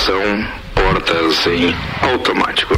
Atenção, portas em automático.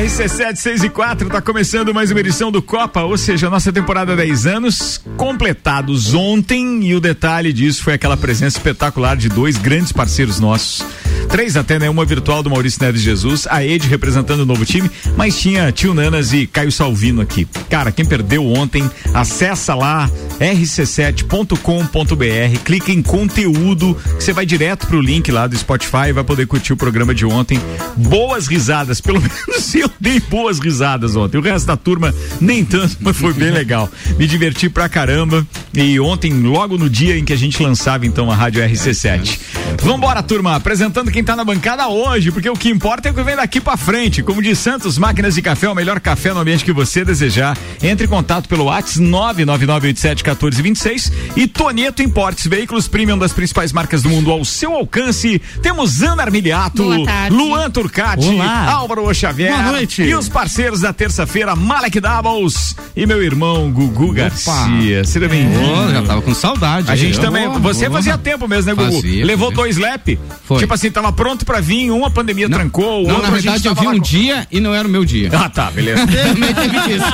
RC7, 6 e 4, tá começando mais uma edição do Copa, ou seja, a nossa temporada 10 anos, completados ontem, e o detalhe disso foi aquela presença espetacular de dois grandes parceiros nossos. Três até, né? Uma virtual do Maurício Neves Jesus, a Ed representando o novo time, mas tinha Tio Nanas e Caio Salvino aqui. Cara, quem perdeu ontem, acessa lá rc7.com.br, clica em conteúdo, você vai direto pro link lá do Spotify e vai poder curtir o programa de ontem. Boas risadas, pelo menos eu dei boas risadas ontem. O resto da turma nem tanto, mas foi bem legal. Me diverti pra caramba. E ontem, logo no dia em que a gente lançava então a Rádio RC7. Vambora, turma, apresentando quem tá na bancada hoje, porque o que importa é o que vem daqui pra frente. Como diz Santos, máquinas de café, o melhor café no ambiente que você desejar. Entre em contato pelo WhatsApp 999871426 e Tonieto Importes, veículos premium das principais marcas do mundo ao seu alcance. Temos Ana Armiliato, Luan Turcati, Olá. Álvaro Xavier. Boa noite. E os parceiros da terça-feira, Malek Doubles e meu irmão Gugu Garcia. Seja bem-vindo. Já tava com saudade. A gente aí. também. Ô, você ô. fazia tempo mesmo, né, Gugu? Fazia, Levou fazia. dois lap. Foi. Tipo assim, tava pronto pra vir, uma pandemia trancou, o Não, outro na a gente verdade eu tava vi lá um com- dia e não era o meu dia. Ah, tá, beleza. Também teve disso.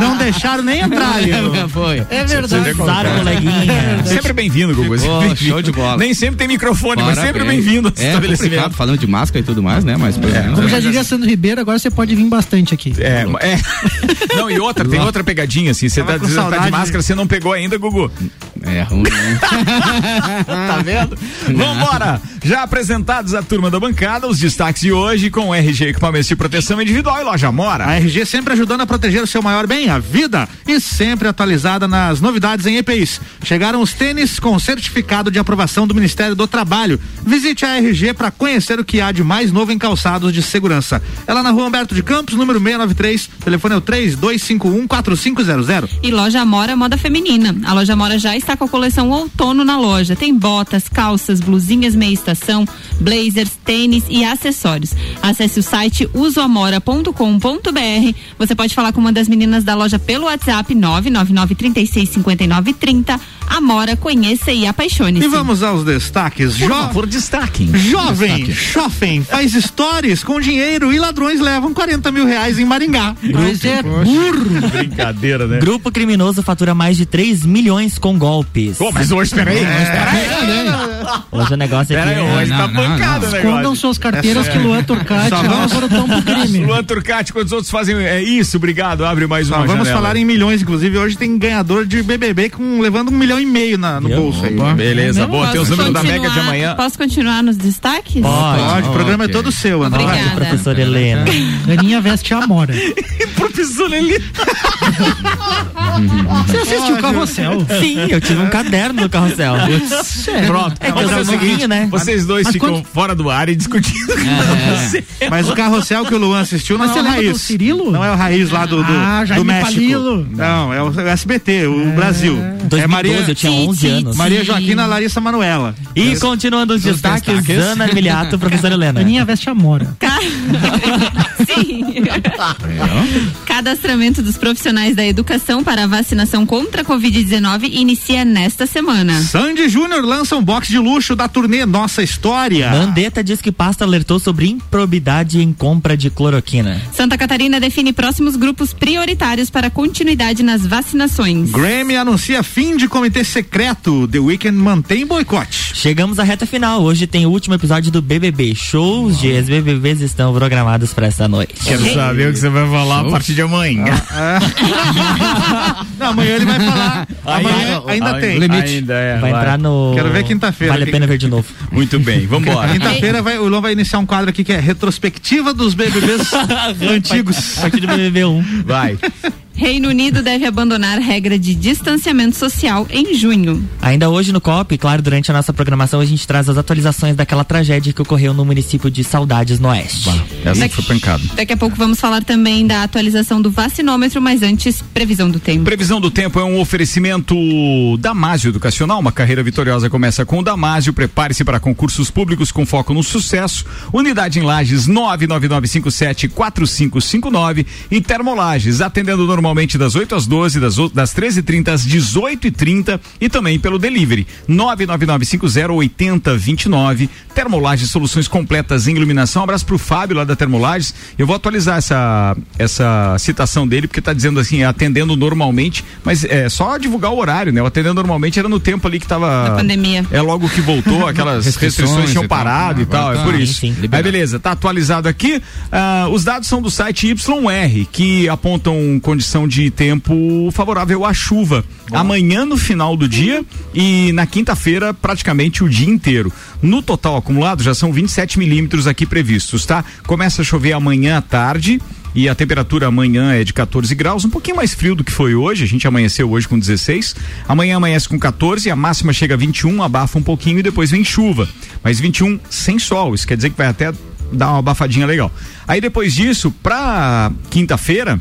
Não deixaram nem entrar ali. Foi. É verdade. como- coleguinha. Sempre bem-vindo, Gugu. bem-vindo. show de bola. Nem sempre tem microfone, mas sempre Parabéns. bem-vindo É estabelecimento. falando de máscara e tudo mais, né? Mas menos. Como já diria Sandro Ribeiro, agora você pode vir bastante aqui. É, é. Não, e outra, tem outra pegadinha, assim. Você tá, Tava tá de máscara, você não pegou ainda, Gugu. É ruim, né? tá vendo? Vambora! Já apresentados a turma da bancada, os destaques de hoje com RG Equipamentos de Proteção Individual e Loja Mora. A RG sempre ajudando a proteger o seu maior bem, a vida, e sempre atualizada nas novidades em EPIs. Chegaram os tênis com certificado de aprovação do Ministério do Trabalho. Visite a RG para conhecer o que há de mais novo em calçados de segurança. Ela na rua Humberto de Campos, número 693, telefone é o 32514500. E loja Amora Moda Feminina. A loja Amora já está com a coleção outono na loja. Tem botas, calças, blusinhas meia estação, blazers, tênis e acessórios. Acesse o site usoamora.com.br. Você pode falar com uma das meninas da loja pelo WhatsApp 999365930. Amora, conheça e apaixone-se. E vamos aos destaques. Por Jo- favor, destaquem. Jovem, Shopping, faz stories com dinheiro e ladrões levam 40 mil reais em Maringá. Mas é burro. Brincadeira, né? Grupo criminoso fatura mais de 3 milhões com golpes. Pô, mas hoje, peraí. Peraí, Hoje o negócio é... hoje tá não, não, pancada o Escondam negócio. suas carteiras que Luan Turcati vamos- Álvaro estão pro crime. Luan Turcati, quantos outros fazem é isso? Obrigado, abre mais Só uma vamos janela. falar em milhões, inclusive hoje tem ganhador de BBB com levando um milhão e meio na- no Viu? bolso aí. Beleza, boa, tem os números da Mega de amanhã. Posso continuar nos destaques? Pode. Pode, o programa Ok. é todo seu, Ana. Obrigada. Professora Helena. Aninha veste a Amora. Professor Eli. Você assistiu o Carrossel? Sim, eu tive um caderno do carrossel. Pronto. É o sou seguinte, né? vocês dois Mas ficam quando- fora do ar e discutindo com você. Mas o carrossel que o Luan assistiu não Mas é você o raiz. do Cirilo? Não é o raiz lá do, do, Ah, do México. Palilo. Não, é o SBT, o Brasil. 2012, é Maria, eu tinha Sim, 11 sim, anos. Maria Joaquina Larissa Manuela. E continuando os destaques, destaques. Ana Armiliato, professora Helena. Aninha veste a Amora. Ca- Sim. Cadastramento dos profissionais da educação para a vacinação contra a Covid-19 inicia nesta semana. Sandy Júnior lança um box de luxo da turnê Nossa História. Mandetta diz que pasta alertou sobre improbidade em compra de cloroquina. Santa Catarina define próximos grupos prioritários para continuidade nas vacinações. Grammy anuncia fim de comitê secreto. The Weeknd mantém boicote. Chegamos à reta final. Hoje tem o último episódio do BBB. Shows de ex-BBBs estão programados para esta noite. Quero saber o que você vai falar a partir de amanhã. Não, amanhã ele vai falar. Amanhã ainda Ai, tem. limite. Ainda é, Vai entrar no. Quero ver quinta-feira. Vale a pena ver de novo. Muito bem, vambora. Quinta-feira vai- o Luan vai iniciar um quadro aqui que é retrospectiva dos BBBs antigos. A partir do BBB 1. Vai. Reino Unido deve abandonar regra de distanciamento social em junho. Ainda hoje no COP, claro, durante a nossa programação, a gente traz as atualizações daquela tragédia que ocorreu no município de Saudades, no Oeste. Essa Daqui- foi pancada. Daqui a pouco vamos falar também da atualização do vacinômetro, mas antes, previsão do tempo. Previsão do tempo é um oferecimento Damásio Educacional. Uma carreira vitoriosa começa com o Damásio. Prepare-se para concursos públicos com foco no sucesso. Unidade em Lages 999574559 e Termolages, atendendo normalmente das 8 às 12, das, das 13h30 às 18h30 e também pelo delivery 999508029. Termolages, soluções completas em iluminação. Um abraço pro Fábio lá da Termolages. Eu vou atualizar essa, essa citação dele, porque tá dizendo assim, atendendo normalmente, mas é só divulgar o horário, né? O atendendo normalmente era no tempo ali que tava. Da pandemia. É logo que voltou, aquelas Restrições restrições tinham e tal. parado e Agora tal, é tá, por sim, isso. sim, Aí beleza, tá atualizado aqui. Ah, os dados são do site YR, que apontam condição de tempo favorável à chuva. Amanhã no final do dia e na quinta-feira praticamente o dia inteiro. No total acumulado já são 27 milímetros aqui previstos, tá? Começa a chover amanhã à tarde. E a temperatura amanhã é de 14 graus, um pouquinho mais frio do que foi hoje. A gente amanheceu hoje com 16. Amanhã amanhece com 14, a máxima chega a 21, abafa um pouquinho e depois vem chuva. Mas 21 sem sol, isso quer dizer que vai até dar uma abafadinha legal. Aí depois disso, pra quinta-feira,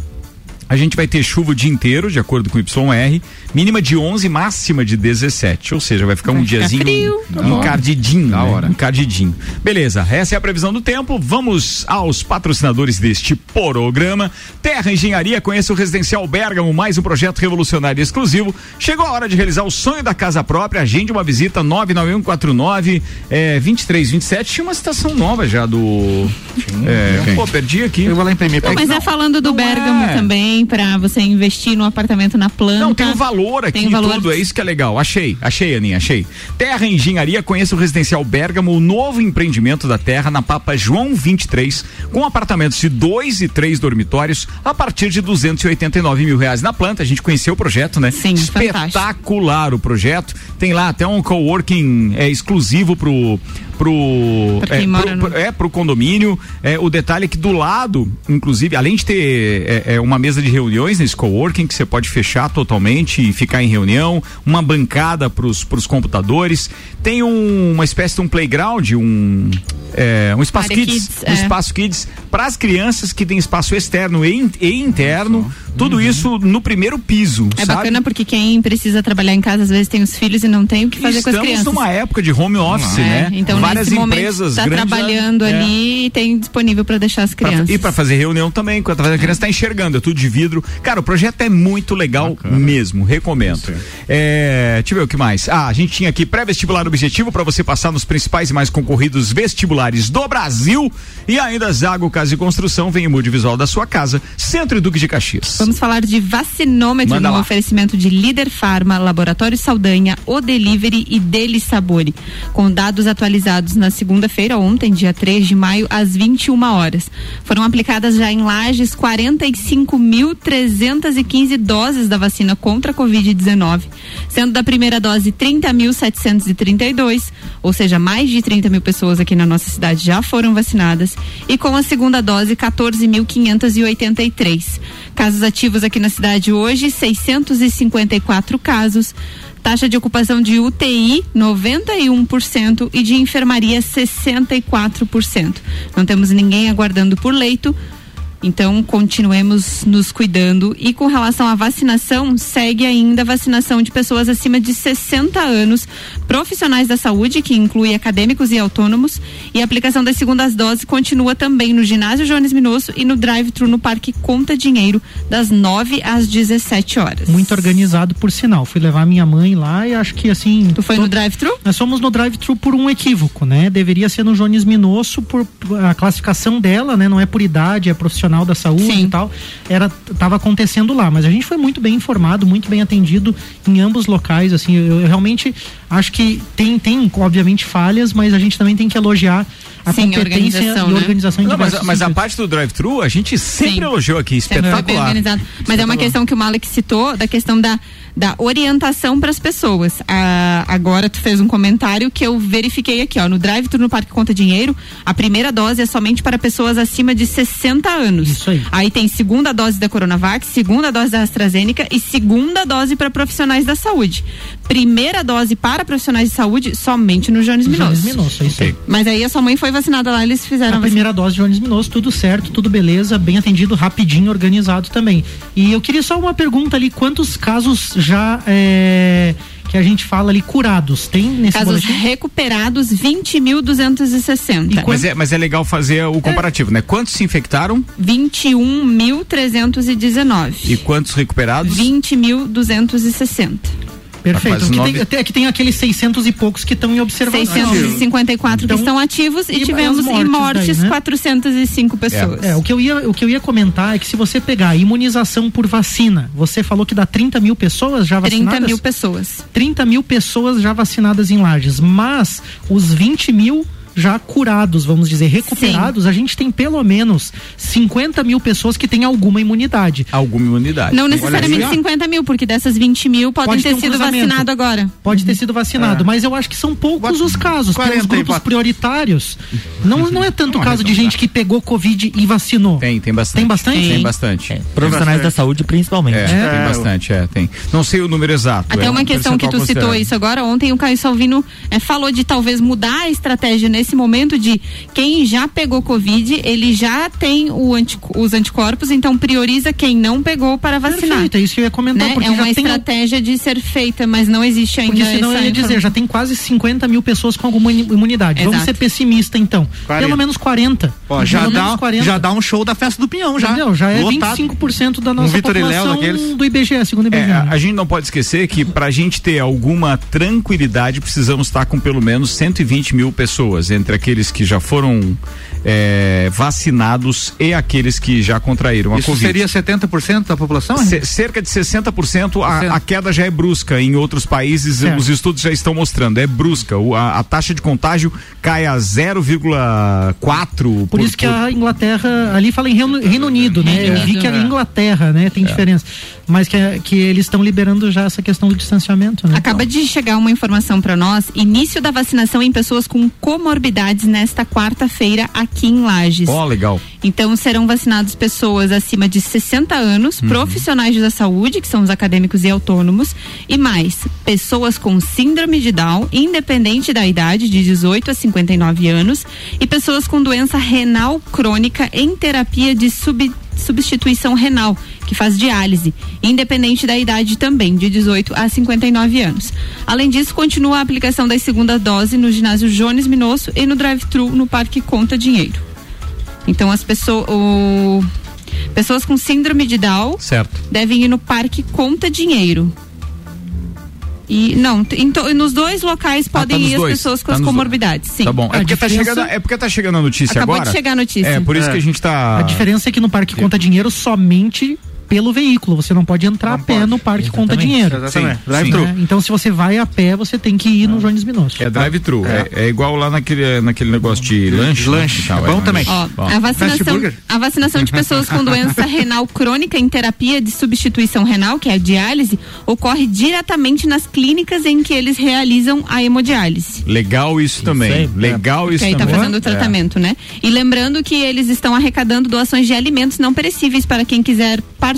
a gente vai ter chuva o dia inteiro, de acordo com o YR, mínima de 11, máxima de 17. Ou seja, vai ficar um diazinho frio. encardidinho, Da né? hora. Encardidinho. Beleza, essa é a previsão do tempo. Vamos aos patrocinadores deste programa. Terra Engenharia, conheça o Residencial Bergamo, mais um projeto revolucionário e exclusivo. Chegou a hora de realizar o sonho da casa própria. Agende uma visita 99149 é, 2327. Tinha uma citação nova já do. É, pô, perdi aqui. Eu vou lá imprimir. Mas não, é falando do não Bergamo é. também, pra você investir num apartamento na planta. Não, tem um valor aqui Tem e valor. tudo, é isso que é legal. Achei, achei, Aninha, achei. Terra Engenharia, conheça o Residencial Bergamo, o novo empreendimento da Terra na Papa João 23, com apartamentos de dois e três dormitórios a partir de 289 mil reais na planta. A gente conheceu o projeto, né? Sim, Espetacular o projeto. Tem lá até um coworking é, exclusivo pro pro, Pra é, pro- no- pro- é pro condomínio. É, o detalhe é que do lado, inclusive, além de ter é, é, uma mesa de reuniões nesse coworking que você pode fechar totalmente e ficar em reunião, uma bancada pros, pros computadores, tem um- uma espécie de um playground, um é, um espaço kids, kids, um é. espaço kids para as crianças que tem espaço externo e, in- e interno, tudo isso no primeiro piso, Uhum. É sabe? bacana porque quem precisa trabalhar em casa às vezes tem os filhos e não tem o que fazer com as Estamos crianças. numa época de home office, né? Então, Várias nesse empresas tá já- trabalhando é. ali e tem disponível para deixar as Pra- crianças. e para fazer reunião também, quando a criança está enxergando, é tudo de vidro. Cara, o projeto é muito legal mesmo, recomendo. É, deixa eu ver o que mais. Ah, a gente tinha aqui pré-vestibular objetivo para você passar nos principais e mais concorridos vestibulares do Brasil. E ainda Zago Casa e Construção, vem o mude visual da sua casa, Centro e Duque de Caxias. Vamos falar de vacinômetro Manda no lá. oferecimento de Líder Farma, Laboratório Saldanha, O Delivery e Deli Sabore. Com dados atualizados na segunda-feira, ontem, dia 3 de maio, às 21 horas. Foram aplicadas já em Lages 45.315 doses da vacina contra a Covid-19, sendo da primeira dose 30.732, ou seja, mais de 30 mil pessoas aqui na nossa cidade já foram vacinadas, e com a segunda dose 14.583. Casos ativos aqui na cidade hoje, 654 casos. Taxa de ocupação de UTI 91% e de enfermaria 64%. Não temos ninguém aguardando por leito. Então, continuemos nos cuidando. E com relação à vacinação, segue ainda a vacinação de pessoas acima de 60 anos, profissionais da saúde, que inclui acadêmicos e autônomos. E a aplicação das segundas doses continua também no ginásio Jones Minosso e no drive-thru no Parque Conta Dinheiro, das 9 às 17 horas. Muito organizado, por sinal. Fui levar minha mãe lá e acho que assim. Tu foi to- no drive-thru? Nós fomos no drive-thru por um equívoco, né? Deveria ser no Jones Minosso por a classificação dela, né? Não é por idade, é profissional da saúde Sim. e tal. Era tava acontecendo lá, mas a gente foi muito bem informado, muito bem atendido em ambos locais, assim. Eu, eu realmente acho que tem tem obviamente falhas, mas a gente também tem que elogiar a Sim, a competência organização, e né? organização Não, mas, mas a parte do drive-thru a gente sempre Sim. elogiou aqui, Sempre foi bem espetacular. organizado. Mas é uma Espetacular. questão que o Malek citou, da questão da, da orientação para as pessoas. Ah, agora tu fez um comentário que eu verifiquei aqui, ó, no drive-thru no Parque Conta Dinheiro, a primeira dose é somente para pessoas acima de 60 anos. Isso aí. Aí tem segunda dose da Coronavac, segunda dose da AstraZeneca e segunda dose para profissionais da saúde. Primeira dose para profissionais de saúde somente no Jones Minosso. Jones Minosso, é isso aí. Mas aí a sua mãe foi vacinada lá, eles fizeram A primeira dose de Jones Minosso, tudo certo, tudo beleza, bem atendido, rapidinho, organizado também. E eu queria só uma pergunta ali, quantos casos já é, que a gente fala ali curados tem nesse Casos boletim? recuperados, 20.260. Mas é, mas é legal fazer o comparativo, né? Quantos se infectaram 21.319. e quantos recuperados? 20.260. Perfeito. Aqui, nove- tem, até aqui tem aqueles 600 e poucos que estão em observação. 654 Então, que estão ativos e, e tivemos as em mortes mortes daí, né? 405 pessoas. É, o que, eu ia, o que eu ia comentar é que se você pegar a imunização por vacina, você falou que dá 30 mil pessoas já 30 vacinadas? mil pessoas. 30 mil pessoas já vacinadas em Lages, mas os 20 mil já curados, vamos dizer, recuperados, a gente tem pelo menos 50 mil pessoas que têm alguma imunidade. Alguma imunidade. Não necessariamente aí, ó. 50 mil, porque dessas 20 mil podem Pode ter, ter um sido cruzamento. vacinados agora. Pode ter sido vacinado, É. mas eu acho que são poucos os casos. 40 Pelos grupos prioritários. Não, não é tanto Não, caso de gente que pegou Covid e vacinou. Tem, tem bastante. Tem bastante? Tem Tem. bastante. É, profissionais da saúde, principalmente. É, tem bastante, é, tem. Não sei o número exato. Até é uma um questão que tu citou isso agora, ontem o Caio Salvino eh, falou de talvez mudar a estratégia nesse momento de quem já pegou Covid, ele já tem o antico- os anticorpos, então prioriza quem não pegou para vacinar. Perfeito, é isso que eu ia comentar, Né? porque É uma já tem estratégia de ser feita, mas não existe ainda Porque senão eu ia dizer, já tem quase 50 mil pessoas com alguma imu- imunidade. Vamos Exato. ser pessimista então. 40. Pelo menos 40. Ó, já Pelo dá, menos 40. já dá um show da festa do Pinhão, já. Entendeu? Já é Lotado. 25% da nossa Léo população daqueles. do IBGE, segundo IBGE. É, a, a gente não pode esquecer que pra gente ter alguma tranquilidade precisamos estar com pelo menos 120 mil pessoas entre aqueles que já foram é, vacinados e aqueles que já contraíram a Isso Covid. seria 70% da população? Ce- cerca de 60% a, a queda já é brusca. Em outros países, Certo. os estudos já estão mostrando, é brusca. O- a, a taxa de contágio cai a 0,4%. Por, isso que a Inglaterra, ali fala em Reino, Reino Unido, né? Reino Eu vi que a Inglaterra, né, É. tem diferença. Mas que, que eles estão liberando já essa questão do distanciamento, né? Acaba de chegar uma informação para nós. Início da vacinação em pessoas com comorbidades nesta quarta-feira aqui em Lages. Ó, legal. Então serão vacinados pessoas acima de 60 anos, Uhum. profissionais da saúde, que são os acadêmicos e autônomos, e mais, pessoas com síndrome de Down, independente da idade, de 18 a 59 anos, e pessoas com doença renal crônica em terapia de sub- substituição renal, que faz diálise, independente da idade também, de 18 a 59 anos. Além disso, continua a aplicação da segunda dose no ginásio Jones Minosso e no drive-thru no Parque Conta Dinheiro. Então as pessoas, o- pessoas com síndrome de Down Certo. devem ir no parque Conta Dinheiro. E não, to- nos dois locais tá podem nos ir as dois. pessoas com Tá as comorbidades, sim. Tá bom. É A porque, tá diferença- chegando, é porque tá chegando a notícia Acabou agora. de chegar a notícia. É, por isso É. que a gente tá. A diferença é que no Parque Conta Dinheiro somente pelo veículo. Você não pode entrar a pé no Parque Conta Exatamente. Dinheiro. Exatamente. Sim, Drive-thru. né? Então, se você vai a pé, você tem que ir no Jones Minosso. É drive-thru. É. é igual lá naquele, naquele negócio de lanche. lanche. tal, É bom também. Ó, Ó. a vacinação, a vacinação de pessoas com doença renal crônica em terapia de substituição renal, que é a diálise, ocorre diretamente nas clínicas em que eles realizam a hemodiálise. Legal isso também. aí, Legal isso que aí tá também. fazendo o É. tratamento, né? E lembrando que eles estão arrecadando doações de alimentos não perecíveis para quem quiser participar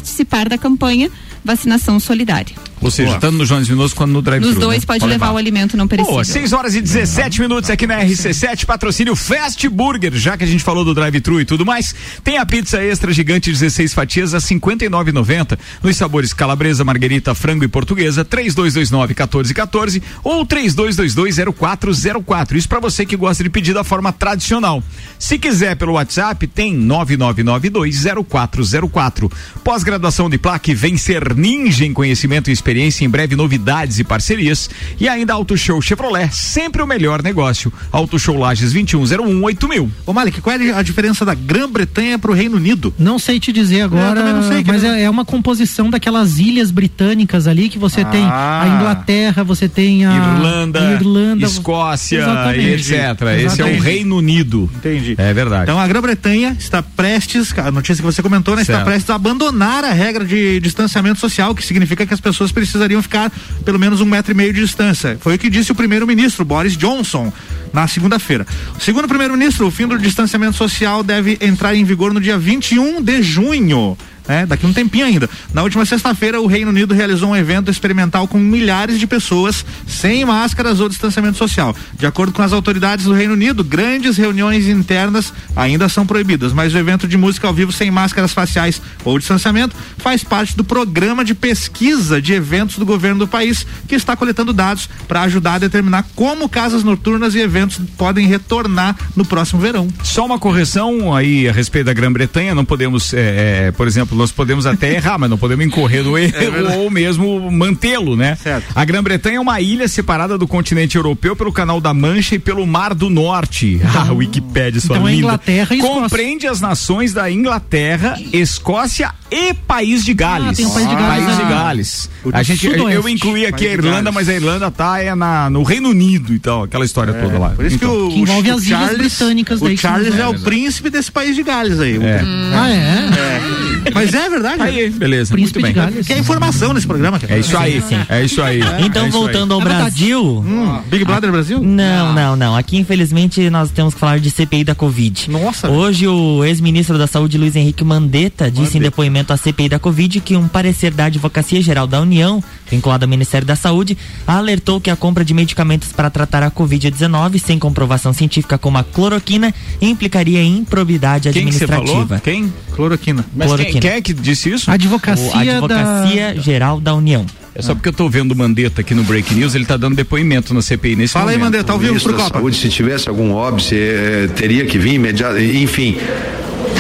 da campanha Vacinação Solidária. Ou seja, tanto no Jones Minoso quanto no drive-thru. Nos dois né? pode levar o alimento não perecível. Boa, 6 horas e 17 minutos aqui na RC7, patrocínio Fast Burger, já que a gente falou do drive-thru e tudo mais, tem a pizza extra gigante 16 fatias a 59,90 nos sabores calabresa, marguerita, frango e portuguesa, 3229 1414 ou 3222 0404. Isso para você que gosta de pedir da forma tradicional. Se quiser pelo WhatsApp, tem 9992 0404. Pós-graduação de plaque Vencer Ninja em conhecimento e experiência, em breve novidades e parcerias. E ainda Auto Show Chevrolet, sempre o melhor negócio. Auto Show Lages 21018000. Ô Malik, qual é a diferença da Grã-Bretanha pro Reino Unido? Não sei te dizer agora, também não sei, mas é, é uma composição daquelas ilhas britânicas ali que você tem a Ah. Inglaterra, você tem a Irlanda, a Irlanda Escócia, Exatamente. e etc. Esse é o Exatamente. Reino Unido. Entendi. É verdade. Então a Grã-Bretanha está prestes, a notícia que você comentou, né, está prestes a abandonar a regra de distanciamento social, que significa que as pessoas precisariam ficar pelo menos um metro e meio de distância. Foi o que disse o primeiro-ministro, Boris Johnson, na segunda-feira. Segundo o primeiro-ministro, o fim do distanciamento social deve entrar em vigor no dia 21 de junho né? Daqui um tempinho ainda. Na última sexta-feira, o Reino Unido realizou um evento experimental com milhares de pessoas sem máscaras ou distanciamento social. De acordo com as autoridades do Reino Unido, grandes reuniões internas ainda são proibidas, mas o evento de música ao vivo sem máscaras faciais ou distanciamento faz parte do programa de pesquisa de eventos do governo do país, que está coletando dados para ajudar a determinar como casas noturnas e eventos podem retornar no próximo verão. Só uma correção aí a respeito da Grã-Bretanha, não podemos, é, é, por exemplo, nós podemos até errar, mas não podemos incorrer no erro ou mesmo mantê-lo, né? Certo. A Grã-Bretanha é uma ilha separada do continente europeu pelo Canal da Mancha e pelo Mar do Norte. ah, Wikipédia, sua então é linda. Inglaterra e Escócia. Compreende as nações da Inglaterra, Escócia e País de Gales. Ah, tem o País de Gales País de ali. Gales. A gente, eu, eu Sudoeste. incluí aqui a Irlanda, mas a Irlanda tá é na, no Reino Unido e tal, aquela história toda lá. Por isso Então, que o, Que envolve o as ilhas britânicas o Charles é, o príncipe desse país de Gales aí. É. Ah, é? Mas é verdade. Aí, beleza. Príncipe muito bem. Que é informação nesse programa. cara. É isso aí, Sim, é isso aí. Então, É isso aí. voltando ao É. Brasil. Big Brother Brasil? Não, não, não. Aqui, infelizmente, nós temos que falar de CPI da Covid. Nossa. Hoje, o ex-ministro da Saúde, Luiz Henrique Mandetta, disse em depoimento à CPI da Covid que um parecer da Advocacia Geral da União, vinculado ao Ministério da Saúde, alertou que a compra de medicamentos para tratar a Covid-19, sem comprovação científica como a cloroquina, implicaria em improbidade Quem que você administrativa. falou? Quem? Cloroquina. Mas quem, Cloroquina. quem é que disse isso? O Advocacia, Advocacia da. Geral da União. É só porque eu tô vendo o Mandetta aqui no Break News, ele tá dando depoimento na CPI nesse Fala aí, momento. Mandetta, ao vivo pro Copa. Saúde, se tivesse algum óbice, eh, teria que vir imediato. Enfim,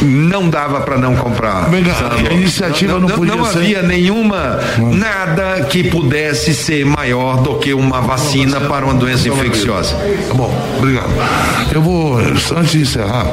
não dava para não comprar. Sabe? a iniciativa não podia não ser- havia nenhuma nada que pudesse ser maior do que uma vacina para uma doença infecciosa. Bom, obrigado. Eu vou, antes de encerrar,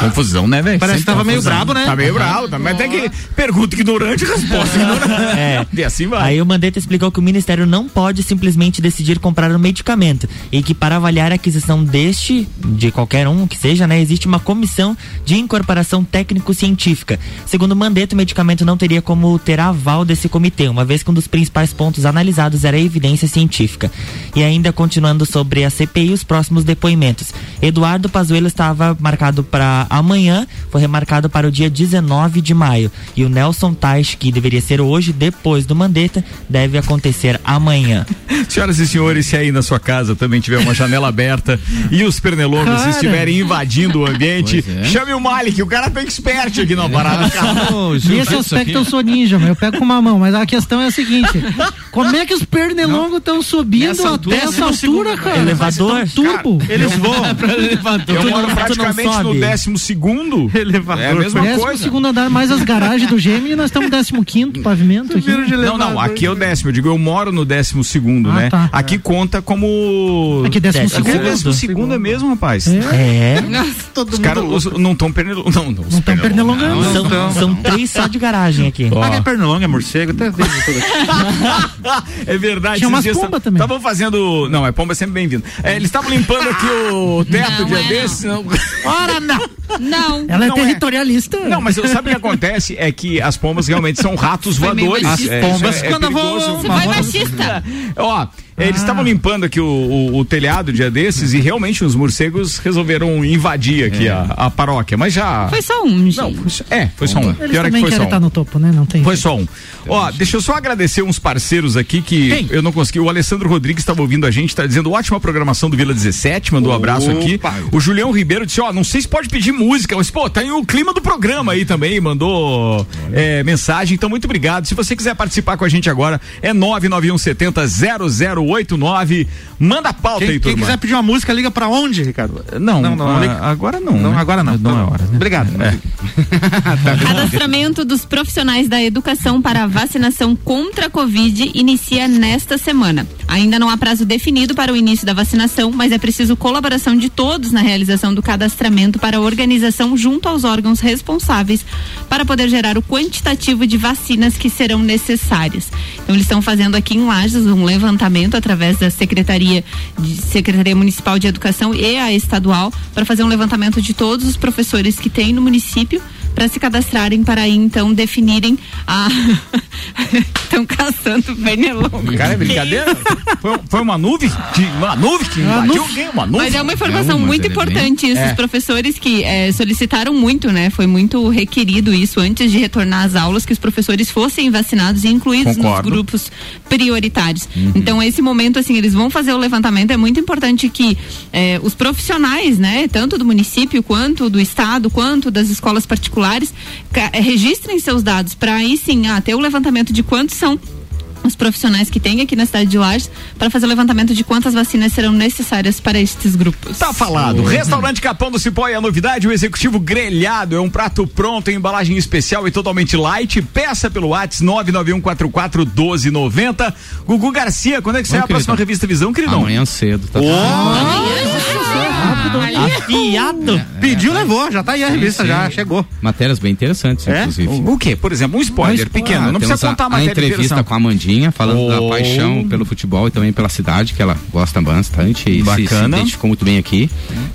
Confusão, né, velho? Parece que tava meio confusão. brabo, né? Tá meio bravo, tá, mas até que pergunta ignorante, resposta ignorante. É. E assim vai. Aí o Mandetta explicou que o Ministério não pode simplesmente decidir comprar um medicamento e que para avaliar a aquisição deste, de qualquer um que seja, né, existe uma comissão de incorporação técnico-científica. Segundo o Mandetta, o medicamento não teria como ter aval desse comitê, uma vez que um dos principais pontos analisados era a evidência científica. E ainda continuando sobre a CPI, os próximos depoimentos. Eduardo Pazuello estava marcado para amanhã, foi remarcado para o dia 19 de maio. E o Nelson Tais, que deveria ser hoje, depois do Mandetta, deve acontecer amanhã. Senhoras e senhores, se aí na sua casa também tiver uma janela aberta e os pernilongos Cara. estiverem invadindo o ambiente, é. chame o Malik, o cara tá expert aqui na parada, cara. Nesse aspecto eu sou ninja, mas eu pego com uma mão. Mas a questão é a seguinte: como é que os pernilongos estão subindo Nessa até essa altura, segundo, cara? Elevador? Turbo. Eles voam. Eu moro praticamente no décimo segundo. Elevador. É a mesma Décimo coisa. segundo andar, mais as garagens do Gêmeo e nós estamos no décimo quinto pavimento aqui. Não, não, aqui é o décimo. Eu digo, eu moro no décimo segundo, Ah, né? tá. Aqui conta como. Aqui décimo Décimo Aqui é segundo. décimo segundo é mesmo, rapaz. É. Todo Os mundo caras os- não estão pernilongando. Não, não, Não estão pernilongando. São, Então. são três só de garagem aqui. Ó. Ah, é pernilongo, é morcego, até tem tudo aqui. É verdade. Tinha umas pomba ta- também. Estavam fazendo. Não, é pomba é sempre bem-vindo. É, eles estavam limpando aqui o teto Não dia é, desses. Não. Ora, não! Não. Ela é Não é. territorialista. Não, mas sabe o que acontece? É que as pombas realmente são ratos voadores. As pombas, é- é quando voam, Você foi machista. Ó, eles Ah. estavam limpando aqui o, o- o telhado dia desses e realmente os morcegos resolveram invadir aqui a, a paróquia. Mas já. Foi só um, gente. Não, foi só- é, foi só um. Eles Pior é que também foi só um. estar no topo, né? Não tem. Foi só um. Ó, deixa eu só agradecer uns parceiros aqui que Quem? eu não consegui. O Alessandro Rodrigues estava ouvindo a gente, tá dizendo ótima programação do Vila 17, mandou um abraço aqui. O Julião Ribeiro disse, ó, não sei se pode pedir música, mas pô, tá aí o clima do programa aí também, mandou é, mensagem, então muito obrigado. Se você quiser participar com a gente agora, é 99170 0089. Manda a pauta Quem, aí, quem turma. quiser pedir uma música, liga pra onde, Ricardo? Não, Não, não, liga. agora não. Não, né? agora não. Não é hora, né? Obrigado. Cadastramento dos profissionais da educação para a vacinação contra a Covid inicia nesta semana. Ainda não há prazo definido para o início da vacinação, mas é preciso colaboração de todos na realização do cadastramento para a organização junto aos órgãos responsáveis para poder gerar o quantitativo de vacinas que serão necessárias. Então eles estão fazendo aqui em Lages um levantamento através da Secretaria de Secretaria Municipal de Educação e a estadual para fazer um levantamento de todos os professores que tem no município para se cadastrarem para aí então definirem a estão caçando pernilongo. Cara, é brincadeira? Foi, foi uma nuvem? De, uma nuvem que invadiu alguém? Uma nuvem? Mas é uma informação É uma, muito é importante isso. É. Os professores que eh, solicitaram muito, né? Foi muito requerido isso antes de retornar às aulas, que os professores fossem vacinados e incluídos Concordo. nos grupos prioritários. Então, esse momento, assim, eles vão fazer o levantamento. É muito importante que eh, os profissionais, né? Tanto do município, quanto do estado, quanto das escolas particulares, ca- eh, registrem seus dados para aí sim ah, ter o levantamento de quantos são os profissionais que tem aqui na cidade de Lages para fazer o levantamento de quantas vacinas serão necessárias para estes grupos. Tá falado. Restaurante Capão do Cipó é a novidade. O executivo grelhado é um prato pronto em embalagem especial e totalmente light. Peça pelo WhatsApp 991441290. Gugu Garcia, quando é que sai a próxima revista Visão, queridão? Amanhã cedo, tá? Afiado. Pediu, levou, já tá aí a revista, sim. já chegou. Matérias bem interessantes, É? inclusive. O, o quê? Por exemplo, um spoiler pequeno. Não precisa a- contar a a, matéria inteira, entrevista com a Mandinha, falando Oh. da paixão pelo futebol e também pela cidade, que ela gosta bastante e se, se Bacana. identificou muito bem aqui.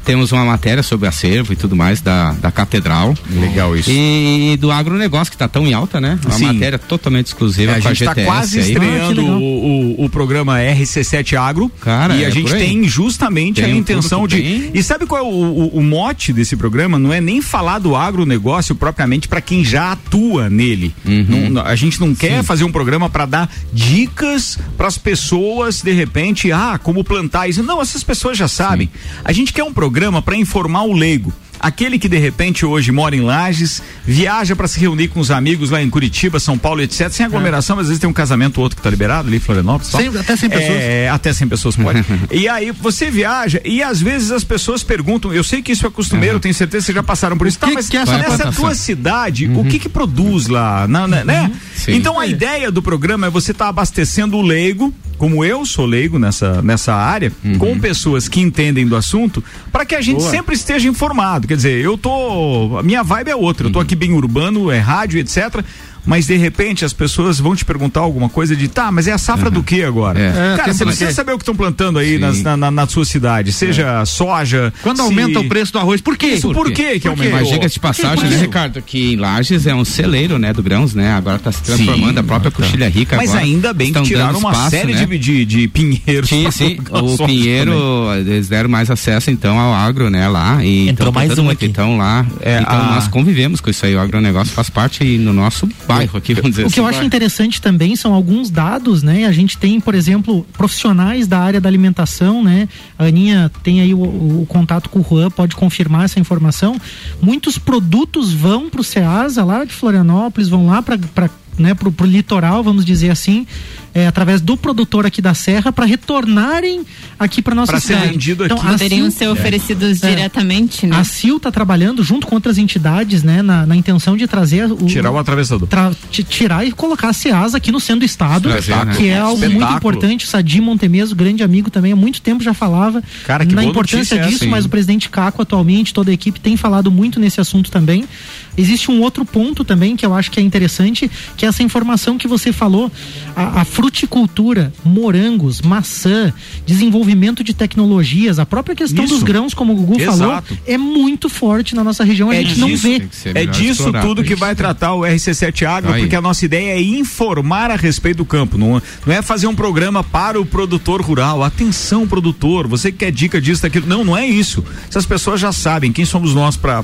Temos uma matéria sobre acervo e tudo mais da, da catedral. Legal isso. E do agronegócio, que está tão em alta, né? Uma Sim. matéria totalmente exclusiva É, a com a gente está GTS quase aí. estreando Ah, o, o, o programa RC7 Agro. Cara, e a é gente por aí. tem justamente Tem a um intenção de. E sabe qual é o, o, o mote desse programa? Não é nem falar do agronegócio propriamente para quem já atua nele. Uhum. Não- a gente não quer fazer um programa para dar dicas para as pessoas, de repente, ah, como plantar isso. Não, essas pessoas já sabem. A gente quer um programa para informar o leigo. Aquele que de repente hoje mora em Lages, viaja para se reunir com os amigos lá em Curitiba, São Paulo, etc. Sem aglomeração, mas às vezes tem um casamento ou outro que tá liberado ali em Florianópolis. Cem- até 100 pessoas. É, até 100 pessoas pode. e aí você viaja e às vezes as pessoas perguntam, eu sei que isso é costumeiro, tenho certeza que vocês já passaram por isso. Tá, que mas que é essa nessa tua cidade, o que que produz lá? Na- na- né? Sim. Então a ideia do programa é você estar abastecendo o leigo, como eu sou leigo nessa, nessa área, com pessoas que entendem do assunto, para que a gente sempre esteja informado. Quer dizer, eu tô. A minha vibe é outra. Eu tô aqui bem urbano, é rádio, etc. Mas de repente as pessoas vão te perguntar alguma coisa de tá, mas é a safra do que agora? É. É, Cara, você precisa quê? saber o que estão plantando aí nas- na, na, na sua cidade, seja soja. Quando se- aumenta o preço do arroz, por quê? Isso, por quê que Por quê? aumentou? Mas diga de passagem, né, Ricardo, que em Lages é um celeiro, né, do grãos, né? Agora está se transformando Sim, a própria tá. coxilha rica Mas agora. ainda bem que tiraram uma espaço, série né? de, de, de pinheiros. Sim, sim. O Pinheiro, também. eles deram mais acesso então ao agro, né, lá. E Entrou tão mais um aqui. Então lá, É, então a- nós convivemos com isso aí. O agronegócio faz parte no nosso bairro aqui, vamos dizer O que eu assim. acho interessante também são alguns dados, né? A gente tem, por exemplo, profissionais da área da alimentação, né? A Aninha tem aí o, o contato com o Juan, pode confirmar essa informação. Muitos produtos vão para o Ceasa, lá de Florianópolis, vão lá para né, pro, pro litoral, vamos dizer assim, é, através do produtor aqui da Serra, para retornarem aqui para nossa Pra ser cidade. vendido então, aqui. a Poderiam ser oferecidos É. diretamente, né? a CIL está trabalhando junto com outras entidades, né, na, na intenção de trazer o, Tirar o atravessador. tra- ti- tirar e colocar a SEASA aqui no centro do estado, Trazer, né? que é algo muito Espetáculo. importante. O Sadi Montemeso, grande amigo também, há muito tempo já falava Cara, que na importância notícia disso, essa, mas o presidente Caco atualmente, toda a equipe tem falado muito nesse assunto também. Existe um outro ponto também que eu acho que é interessante, que é essa informação que você falou, a, a fruticultura, morangos, maçã, desenvolvimento de tecnologias, a própria questão Isso. dos grãos, como o Gugu Exato. falou, é muito forte na nossa região, a É gente não disso, vê. Que ser É disso explorado tudo que isso. vai tratar o RC7 Agro, Aí. porque a nossa ideia é informar a respeito do campo. Não, não é fazer um programa para o produtor rural. Atenção, produtor, você que quer dica disso, daquilo. Não, não é isso. Essas pessoas já sabem quem somos nós para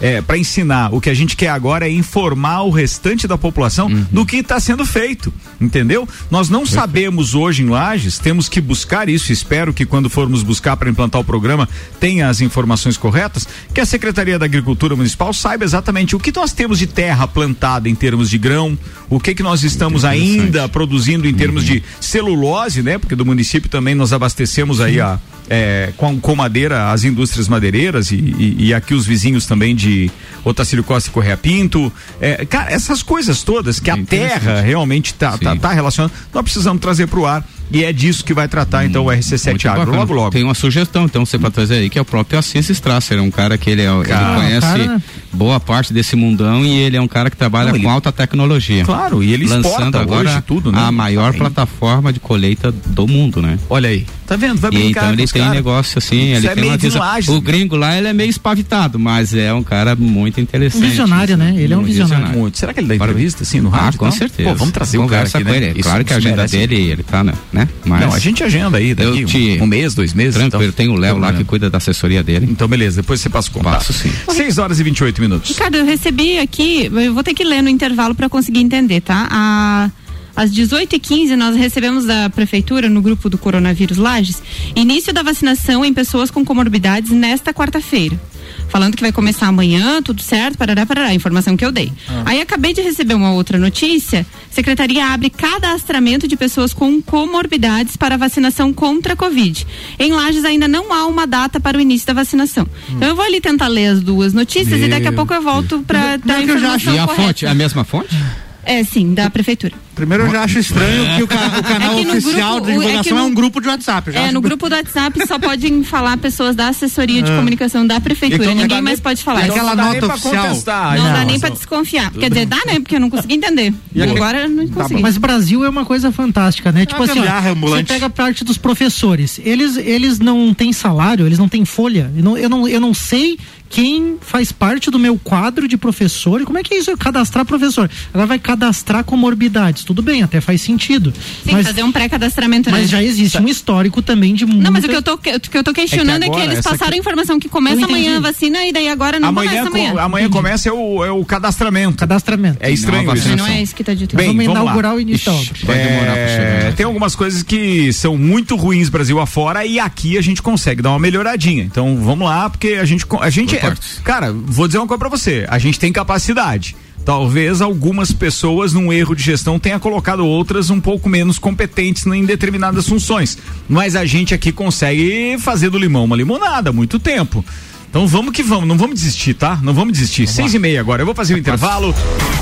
é, pra ensinar. O que a gente quer agora é informar o restante da população Uhum. do que está sendo feito. Entendeu? Nós não sabemos hoje em Lages, temos que buscar isso. Espero que quando formos buscar para implantar o programa tenha as informações corretas, que a Secretaria da Agricultura Municipal saiba exatamente o que nós temos de terra plantada em termos de grão, o que que nós estamos ainda produzindo em termos de celulose, né? Porque do município também nós abastecemos aí a é, com, com madeira as indústrias madeireiras e, e- e aqui os vizinhos também de Otacílio Costa e Correia Pinto. É, cara, essas coisas todas que a terra realmente tá, tá, Sim. tá relacionada, nós precisamos trazer para o ar E é disso que vai tratar então o RC7 Muito Agro bacana. logo logo. Tem uma sugestão, então, você pode trazer aí, que é o próprio Assis Strasser, é um cara que ele, é, ele Cara, conhece cara- boa parte desse mundão e ele é um cara que trabalha Não, ele- com alta tecnologia. Claro, e ele Lançando agora hoje tudo, né? a maior plataforma de colheita do mundo, né? Olha aí. Tá vendo? Vai E brincar então com ele tem caras. negócio assim, Isso ele é tem uma visão. O gringo lá, ele é meio espavitado, mas é um cara muito interessante. Um visionário, né? Ele é um visionário. Muito. Será que ele dá Para- entrevista assim no Ah, rádio? com Não? certeza. Pô, vamos trazer o cara Conversa aqui, com né? ele. Claro que a agenda merece. dele, ele tá, né? Né? Mas Não, a gente agenda aí daqui te- um, um mês, dois meses. tranquilo, então. tem o Léo lá que cuida da assessoria dele. Então, beleza, depois você passa o contato. Passo sim. 6 horas e 28 minutos. Ricardo, eu recebi aqui, eu vou ter que ler no intervalo para conseguir entender, tá? A, às 18h15 nós recebemos da prefeitura, no grupo do Coronavírus Lages, início da vacinação em pessoas com comorbidades nesta quarta-feira. Falando que vai começar amanhã, tudo certo, parará, parará, informação que eu dei. Aí acabei de receber uma outra notícia. Secretaria abre cadastramento de pessoas com comorbidades para vacinação contra a Covid. Em Lages ainda não há uma data para o início da vacinação. Então eu vou ali tentar ler as duas notícias e daqui a pouco eu volto para dar a que eu já informação E a correta. fonte, é a mesma fonte? É, sim, da prefeitura. Primeiro eu já acho estranho que o, ca- o canal É que no oficial grupo- de é divulgação é, no- um grupo de WhatsApp. É, no que- grupo do WhatsApp só podem falar pessoas da assessoria de comunicação da prefeitura. Então não dá Ninguém nem- mais pode falar. Então Aquela não dá nem nota oficial. contestar. não, dá Não, nem não. pra desconfiar. Quer dizer, dá, né? Porque eu não consegui entender. E agora eu não consegui. Mas Brasil é uma coisa fantástica, né? tipo assim, você pega a parte dos professores. Eles, eles não têm salário, eles não têm folha. Eu não, eu não, eu não sei quem faz parte do meu quadro de professor. E como é que é isso? Cadastrar professor. Agora vai cadastrar comorbidades. Tudo bem, até faz sentido. Sim, mas, fazer um pré-cadastramento, né? mas já existe um histórico também de Não, mas muita- o que eu tô, o que eu tô questionando é que, agora, eles essa passaram aqui- a informação que começa entendi. amanhã a vacina e daí agora não Amanhã, começa amanhã. co- amanhã começa é o, é o cadastramento. cadastramento. É estranho Nova isso. Não é isso que tá dito. Bem, Vamos vamos lá. inaugurar o início vai demorar pra É, chegar. né? tem algumas coisas que são muito ruins Brasil afora e aqui a gente consegue dar uma melhoradinha. Então vamos lá, porque a gente. A gente é, cara, vou dizer uma coisa pra você. A gente tem capacidade. Talvez algumas pessoas, num erro de gestão, tenha colocado outras um pouco menos competentes em determinadas funções. Mas a gente aqui consegue fazer do limão uma limonada há muito tempo. Então vamos que vamos, não vamos desistir, tá? Não vamos desistir. Seis e meia agora. Eu vou fazer o intervalo,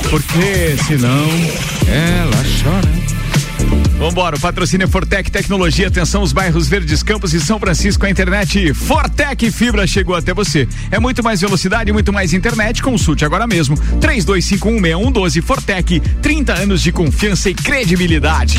porque senão. Ela chora. Vambora, o patrocínio é Fortec Tecnologia, atenção os bairros Verdes Campos e São Francisco, a internet Fortec Fibra chegou até você. É muito mais velocidade, muito mais internet, consulte agora mesmo. 32516112 Fortec, 30 anos de confiança e credibilidade.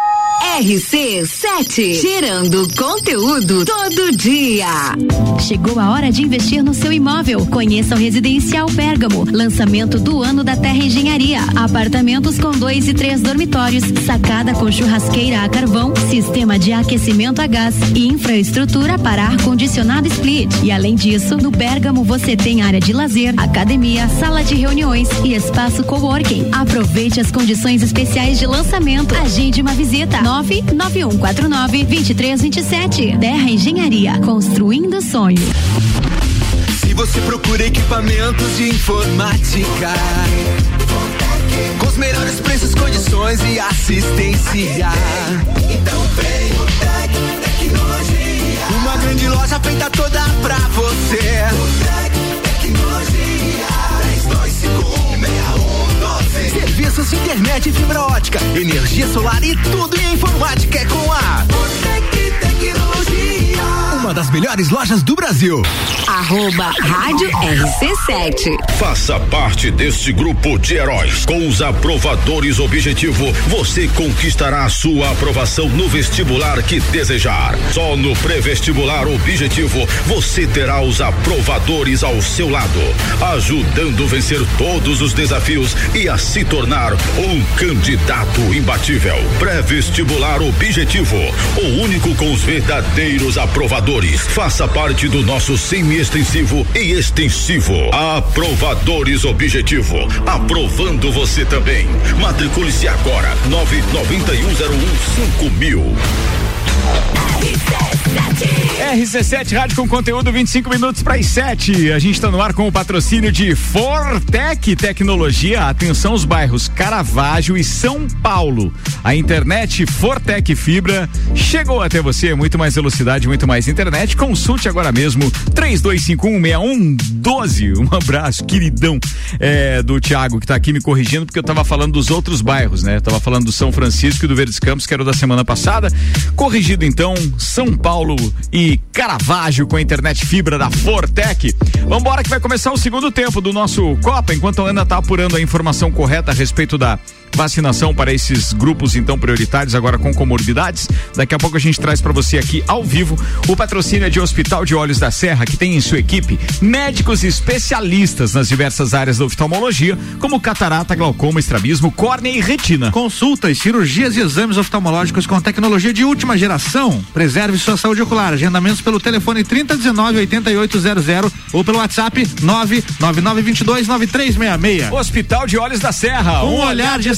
RC7, gerando conteúdo todo dia. Chegou a hora de investir no seu imóvel. Conheça o Residencial Pérgamo, lançamento do ano da Terra Engenharia. Apartamentos com dois e três dormitórios, sacada com churrasqueira a carvão, sistema de aquecimento a gás e infraestrutura para ar-condicionado split. E além disso, no Pérgamo você tem área de lazer, academia, sala de reuniões e espaço coworking. Aproveite as condições especiais de lançamento. Agende uma visita. 99149 2327. Terra Engenharia, construindo sonho. Se você procura equipamentos de informática, com os melhores preços, condições e assistência, então vem o Tec Tecnologia. Uma grande loja feita toda pra você. O Tec Tecnologia. 32516112. Serviços de internet e fibra ótica, energia solar e tudo em informática é com a Tec Tecnologia. Uma das melhores lojas do Brasil. Arroba Rádio RC7. Faça parte deste grupo de heróis. Com os aprovadores Objetivo, você conquistará a sua aprovação no vestibular que desejar. Só no pré-vestibular Objetivo, você terá os aprovadores ao seu lado, ajudando a vencer todos os desafios e a se tornar um candidato imbatível. Pré-vestibular Objetivo, o único com os verdadeiros aprovadores aprovadores. Faça parte do nosso semi-extensivo e extensivo. Aprovadores Objetivo. Aprovando você também. Matricule-se agora. 99101 nove, 5000. RC7 Rádio com conteúdo 25 minutos para as 7. A gente está no ar com o patrocínio de Fortec Tecnologia. Atenção os bairros Caravaggio e São Paulo. A internet Fortec Fibra chegou até você. Muito mais velocidade, muito mais internet. Consulte agora mesmo 32516112. Um abraço, queridão é, do Thiago que está aqui me corrigindo porque eu estava falando dos outros bairros, né? Eu tava falando do São Francisco e do Verdes Campos, que era o da semana passada. Corrigido então, São Paulo e Caravaggio com a internet fibra da Fortec. Vambora que vai começar o segundo tempo do nosso Copa, enquanto a Ana tá apurando a informação correta a respeito da vacinação para esses grupos então prioritários agora com comorbidades. Daqui a pouco a gente traz para você aqui ao vivo o patrocínio é de Hospital de Olhos da Serra, que tem em sua equipe médicos especialistas nas diversas áreas da oftalmologia, como catarata, glaucoma, estrabismo, córnea e retina. Consultas, cirurgias e exames oftalmológicos com tecnologia de última geração. Preserve sua saúde ocular. Agendamentos pelo telefone 3019 8800 ou pelo WhatsApp 99922 9366. Hospital de Olhos da Serra, um, olhar de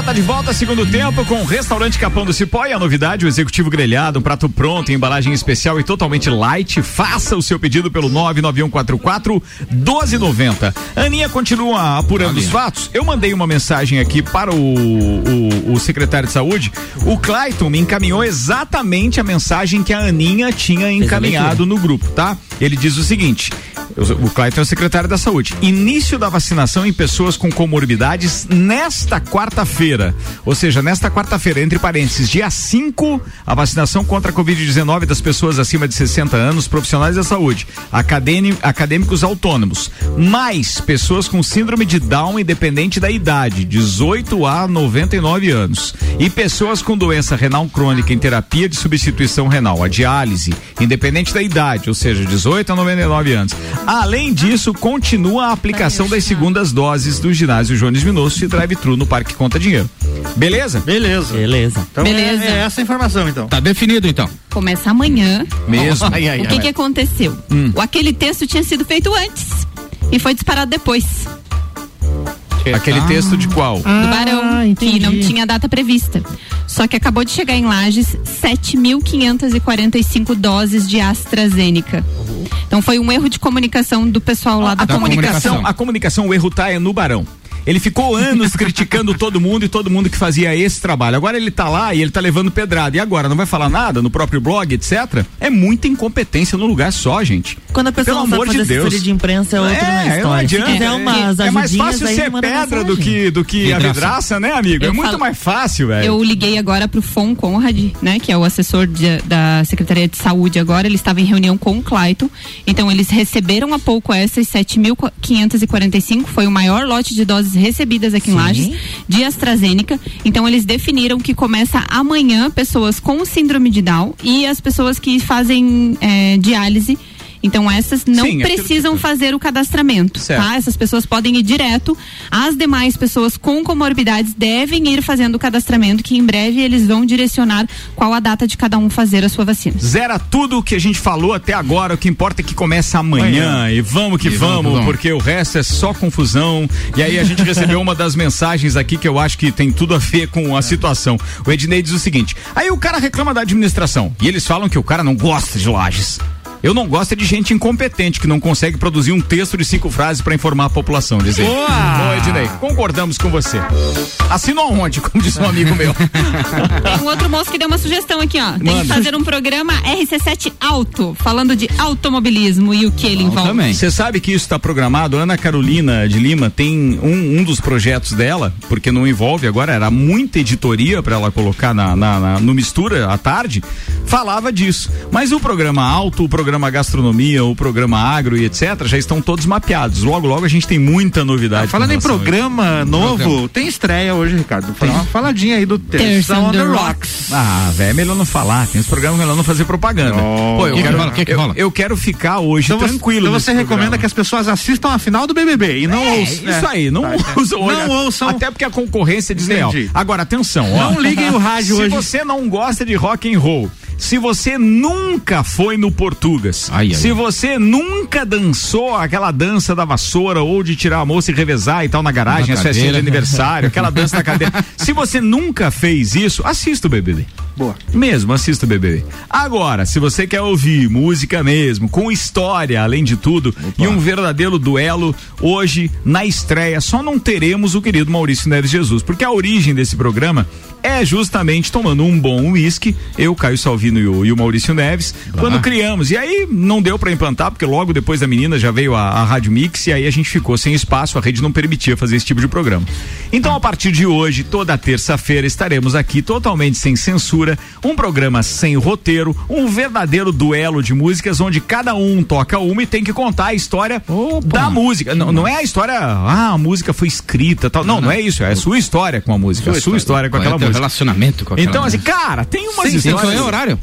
Copa tá de volta, segundo tempo, com o Restaurante Capão do Cipó e a novidade, o executivo grelhado, um prato pronto, embalagem especial e totalmente light. Faça o seu pedido pelo 99144 1290. Aninha continua apurando os fatos. Eu mandei uma mensagem aqui para o, o, o secretário de saúde. O Clayton me encaminhou exatamente a mensagem que a Aninha tinha encaminhado no grupo, tá? Ele diz o seguinte: O Clayton é o secretário da Saúde. Início da vacinação em pessoas com comorbidades nesta quarta-feira. Ou seja, nesta quarta-feira, entre parênteses, dia 5, a vacinação contra a Covid-19 das pessoas acima de 60 anos, profissionais da saúde, acadêmi- acadêmicos autônomos, mais pessoas com síndrome de Down independente da idade, 18 a 99 anos, e pessoas com doença renal crônica em terapia de substituição renal, a diálise, independente da idade, ou seja, 18 a 99 anos. Além disso, continua a aplicação das segundas doses do ginásio Jones Minosso e drive-thru no Parque Conta Dinheiro. Beleza? Beleza. Beleza. Então Beleza. É, é essa a informação, então. Tá definido então. Começa amanhã. Mesmo. Ai, ai, o que, ai. que aconteceu? Hum. O, aquele texto tinha sido feito antes e foi disparado depois. Aquele texto de qual? do Barão, que não tinha data prevista. Só que acabou de chegar em Lages 7.545 doses de AstraZeneca. Então foi um erro de comunicação do pessoal lá da, A comunicação, comunicação. a comunicação, o erro tá é no Barão. Ele ficou anos criticando todo mundo e todo mundo que fazia esse trabalho. Agora ele tá lá e ele tá levando pedrada. E agora não vai falar nada no próprio blog, etc. É muita incompetência no lugar só, gente. Quando a pessoa Pelo não amor de Deus. assessoria de imprensa é outra É, não história. adianta. Se quiser umas é mais fácil aí ser pedra do que, do que a Vidraça. vidraça, né, amigo? é Eu muito falo- mais fácil, velho. Eu liguei agora pro Fon Conrad, né, que é o assessor de- da Secretaria de Saúde agora, ele estava em reunião com o Clayton, então eles receberam há pouco essas 7.545, foi o maior lote de doses recebidas aqui em Lages, de AstraZeneca, então eles definiram que começa amanhã pessoas com síndrome de Down e as pessoas que fazem eh, diálise, então essas não Sim, precisam fazer o cadastramento, Certo. tá? Essas pessoas podem ir direto. As demais pessoas com comorbidades devem ir fazendo o cadastramento, que em breve eles vão direcionar qual a data de cada um fazer a sua vacina. Zera tudo o que a gente falou até agora. O que importa é que começa amanhã. E vamos que E vamos, vamos, vamos. porque o resto é só confusão. E aí a gente recebeu uma das mensagens aqui que eu acho que tem tudo a ver com a situação. O Ednei diz o seguinte: aí o cara reclama da administração. E eles falam que o cara não gosta de lajes. Eu não gosto é de gente incompetente que não consegue produzir um texto de cinco frases para informar a população, dizer. Boa! Ô, Ednei, concordamos com você. Assino aonde, como disse um amigo meu. Tem um outro moço que deu uma sugestão aqui, ó. Tem que fazer um programa RC7 Alto, falando de automobilismo e o que ele envolve. também. Você sabe que isso está programado? Ana Carolina de Lima tem um, um dos projetos dela, porque não envolve agora, era muita editoria para ela colocar na, na- na- no Mistura à tarde, falava disso. Mas o programa Alto, o programa Gastronomia, o programa Agro e etc., já estão todos mapeados. Logo, logo a gente tem muita novidade. com Falando em programa novo, Programa. tem estreia hoje, Ricardo. Fala uma faladinha aí do Terça on the Rocks. Ah, velho, é melhor não falar. Tem os programas melhor não fazer propaganda. Oh. Pô, eu Que que quero, rola? Que que eu- eu quero ficar hoje Então você, tranquilo. então você recomenda programa. que as pessoas assistam a final do BBB e não É, ouçam. Isso aí, não Tá, tá. ouçam. olha, Não ouçam. Até porque a concorrência é desleal. Entendi. Agora, atenção, ó. Não liguem o rádio Se hoje. você não gosta de rock and roll, se você nunca foi no Portugas, Ai, ai, se ai. você nunca dançou aquela dança da vassoura ou de tirar a moça e revezar e tal na garagem, Na as festinhas de aniversário, aquela dança na cadeira. se você nunca fez isso, assista o BBB. Boa. Mesmo, assista o BBB. Agora, se você quer ouvir música mesmo, com história, além de tudo, e um verdadeiro duelo, hoje, na estreia, só não teremos o querido Maurício Neves Jesus, porque a origem desse programa é justamente tomando um bom uísque, eu, Caio Salvino e o, e o Maurício Neves, quando criamos. E aí não deu pra implantar, porque logo depois da menina já veio a, a Rádio Mix e aí a gente ficou sem espaço, a rede não permitia fazer esse tipo de programa. Então, a partir de hoje, toda terça-feira, estaremos aqui totalmente sem censura, um programa sem roteiro, um verdadeiro duelo de músicas onde cada um toca uma e tem que contar a história da música. Não, não é a história, ah, a música foi escrita, tal. Não, não, é isso, é a sua história com a música, a sua história com Qual é aquela música. Relacionamento com aquela Então, assim, cara, tem umas Sim, histórias. qual é o horário?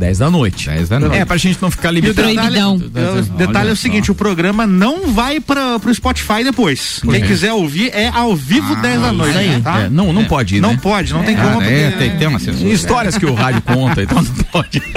10 da noite. 10 da noite. É, pra gente não ficar E o limitado. detalhe, o detalhe é o seguinte, o programa não vai para pro Spotify depois. Quem quê? quiser ouvir é ao vivo 10 da noite, aí. tá? É, não, não pode ir, Não né? pode, não tem É, como. É, tem ter uma censura. Histórias que o rádio conta, então não pode.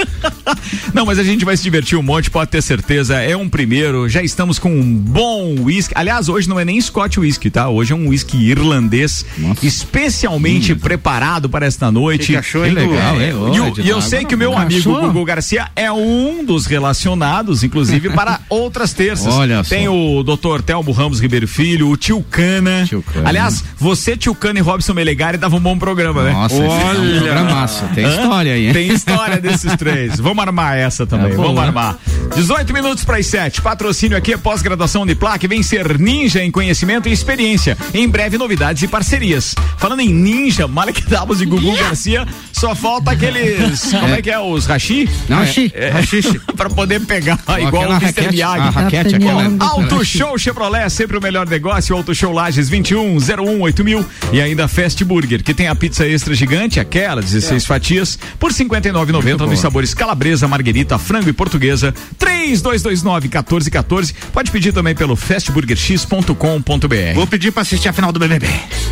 Não, mas a gente vai se divertir um monte, pode ter certeza. É um primeiro, já estamos com um bom whisky. Aliás, hoje não é nem Scott whisky, tá? Hoje é um whisky irlandês, especialmente preparado para esta noite. Que achou, Que hein, legal, hein? E, e eu água sei que o meu amigo achou? Google Garcia é um dos relacionados, inclusive, para outras terças. Olha só. Tem o doutor Telmo Ramos Ribeiro Filho, o Tio Cana. Tio Cana. Aliás, você, Tio Cana e Robson Melegari davam um bom programa, né? Nossa, esse é um Olha. programaço. Tem Hã? história aí, hein? Tem história desses três. Vamos armar essa também. É. Vamos armar. 18 minutos para as 7. Patrocínio aqui é pós-graduação Uniplac. Vem ser ninja em conhecimento e experiência. Em breve, novidades e parcerias. Falando em ninja, Malek Davos e Gugu Garcia, só falta aqueles. Como é que é? Os rachi? Não, é- Rachi. É, pra poder pegar igual o Mr. Miyagi. a raquete, aquela. Auto Show Chevrolet, sempre o melhor negócio. Auto Show Lages 21 01 8000 e ainda Fast Burger, que tem a pizza extra gigante, aquela 16 fatias, por R$ 59,90 nos sabores calabresa, marguerita, frango e portuguesa. 3229 1414. Pode pedir também pelo fastburgerx.com.br. Vou pedir pra assistir a final do BBB.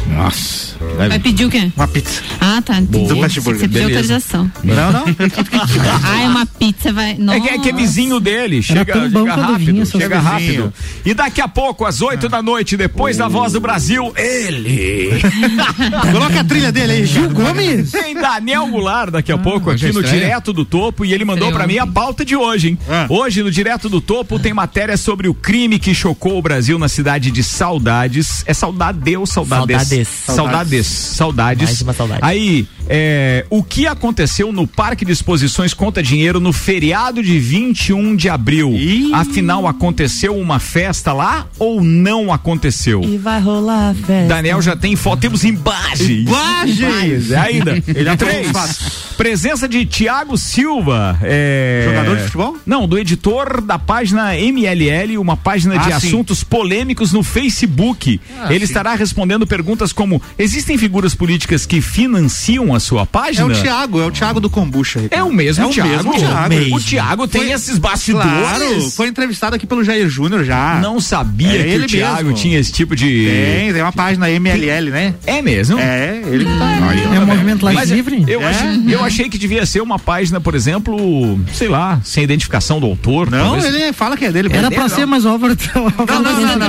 Nossa. Vai pedir o quê? Uma pizza. Ah, tá. Do Fast Burger. Você pediu autorização. Não, não. Ah, é uma pizza, vai. É que, é que é vizinho dele, chega, chega rápido, vinha, chega rápido. E daqui a pouco, às 8 da noite, depois da Voz do Brasil, ele. Coloca a trilha dele aí, Gil Gomes. Tem Daniel Goulart daqui a pouco hoje aqui no? Direto do Topo e ele mandou pra mim a pauta de hoje, hein? Ah. Hoje no Direto do Topo tem matéria sobre o crime que chocou o Brasil na cidade de Saudades. É Saudade ou Saudades? Saudades. Saudades. Saudades. Mais uma saudade. Aí, é, o que aconteceu no Parque de Exposições Conta Dinheiro no feriado de 21 de abril? Afinal, aconteceu uma festa lá ou não aconteceu? E vai rolar a festa. Daniel já tem foto, temos imagens. Imagens! É ainda. Ele apurou Três. Presença de Tiago Silva. é, Jogador de futebol? Não, do editor da página MLL, uma página de Ah, sim. assuntos polêmicos no Facebook. Ah, Ele sim. estará respondendo perguntas como: existem figuras políticas que financiam a sua É página? o Thiago, é o Thiago do Kombucha. Ricardo. É o mesmo é o Thiago. mesmo Thiago. O Thiago tem Foi- esses bastidores. Claro, foi entrevistado aqui pelo Jair Júnior já. Não sabia É que ele o Thiago mesmo. tinha esse tipo de. Tem, tem uma página MLL, né? É mesmo? É, ele que tá. É o movimento Live Mas Livre? Eu, É? achei, eu achei que devia ser uma página, por exemplo, sei lá, sem identificação do autor. Não, talvez. ele fala que é dele. Era mesmo. pra ser, mas o Álvaro. Não, não, não, não,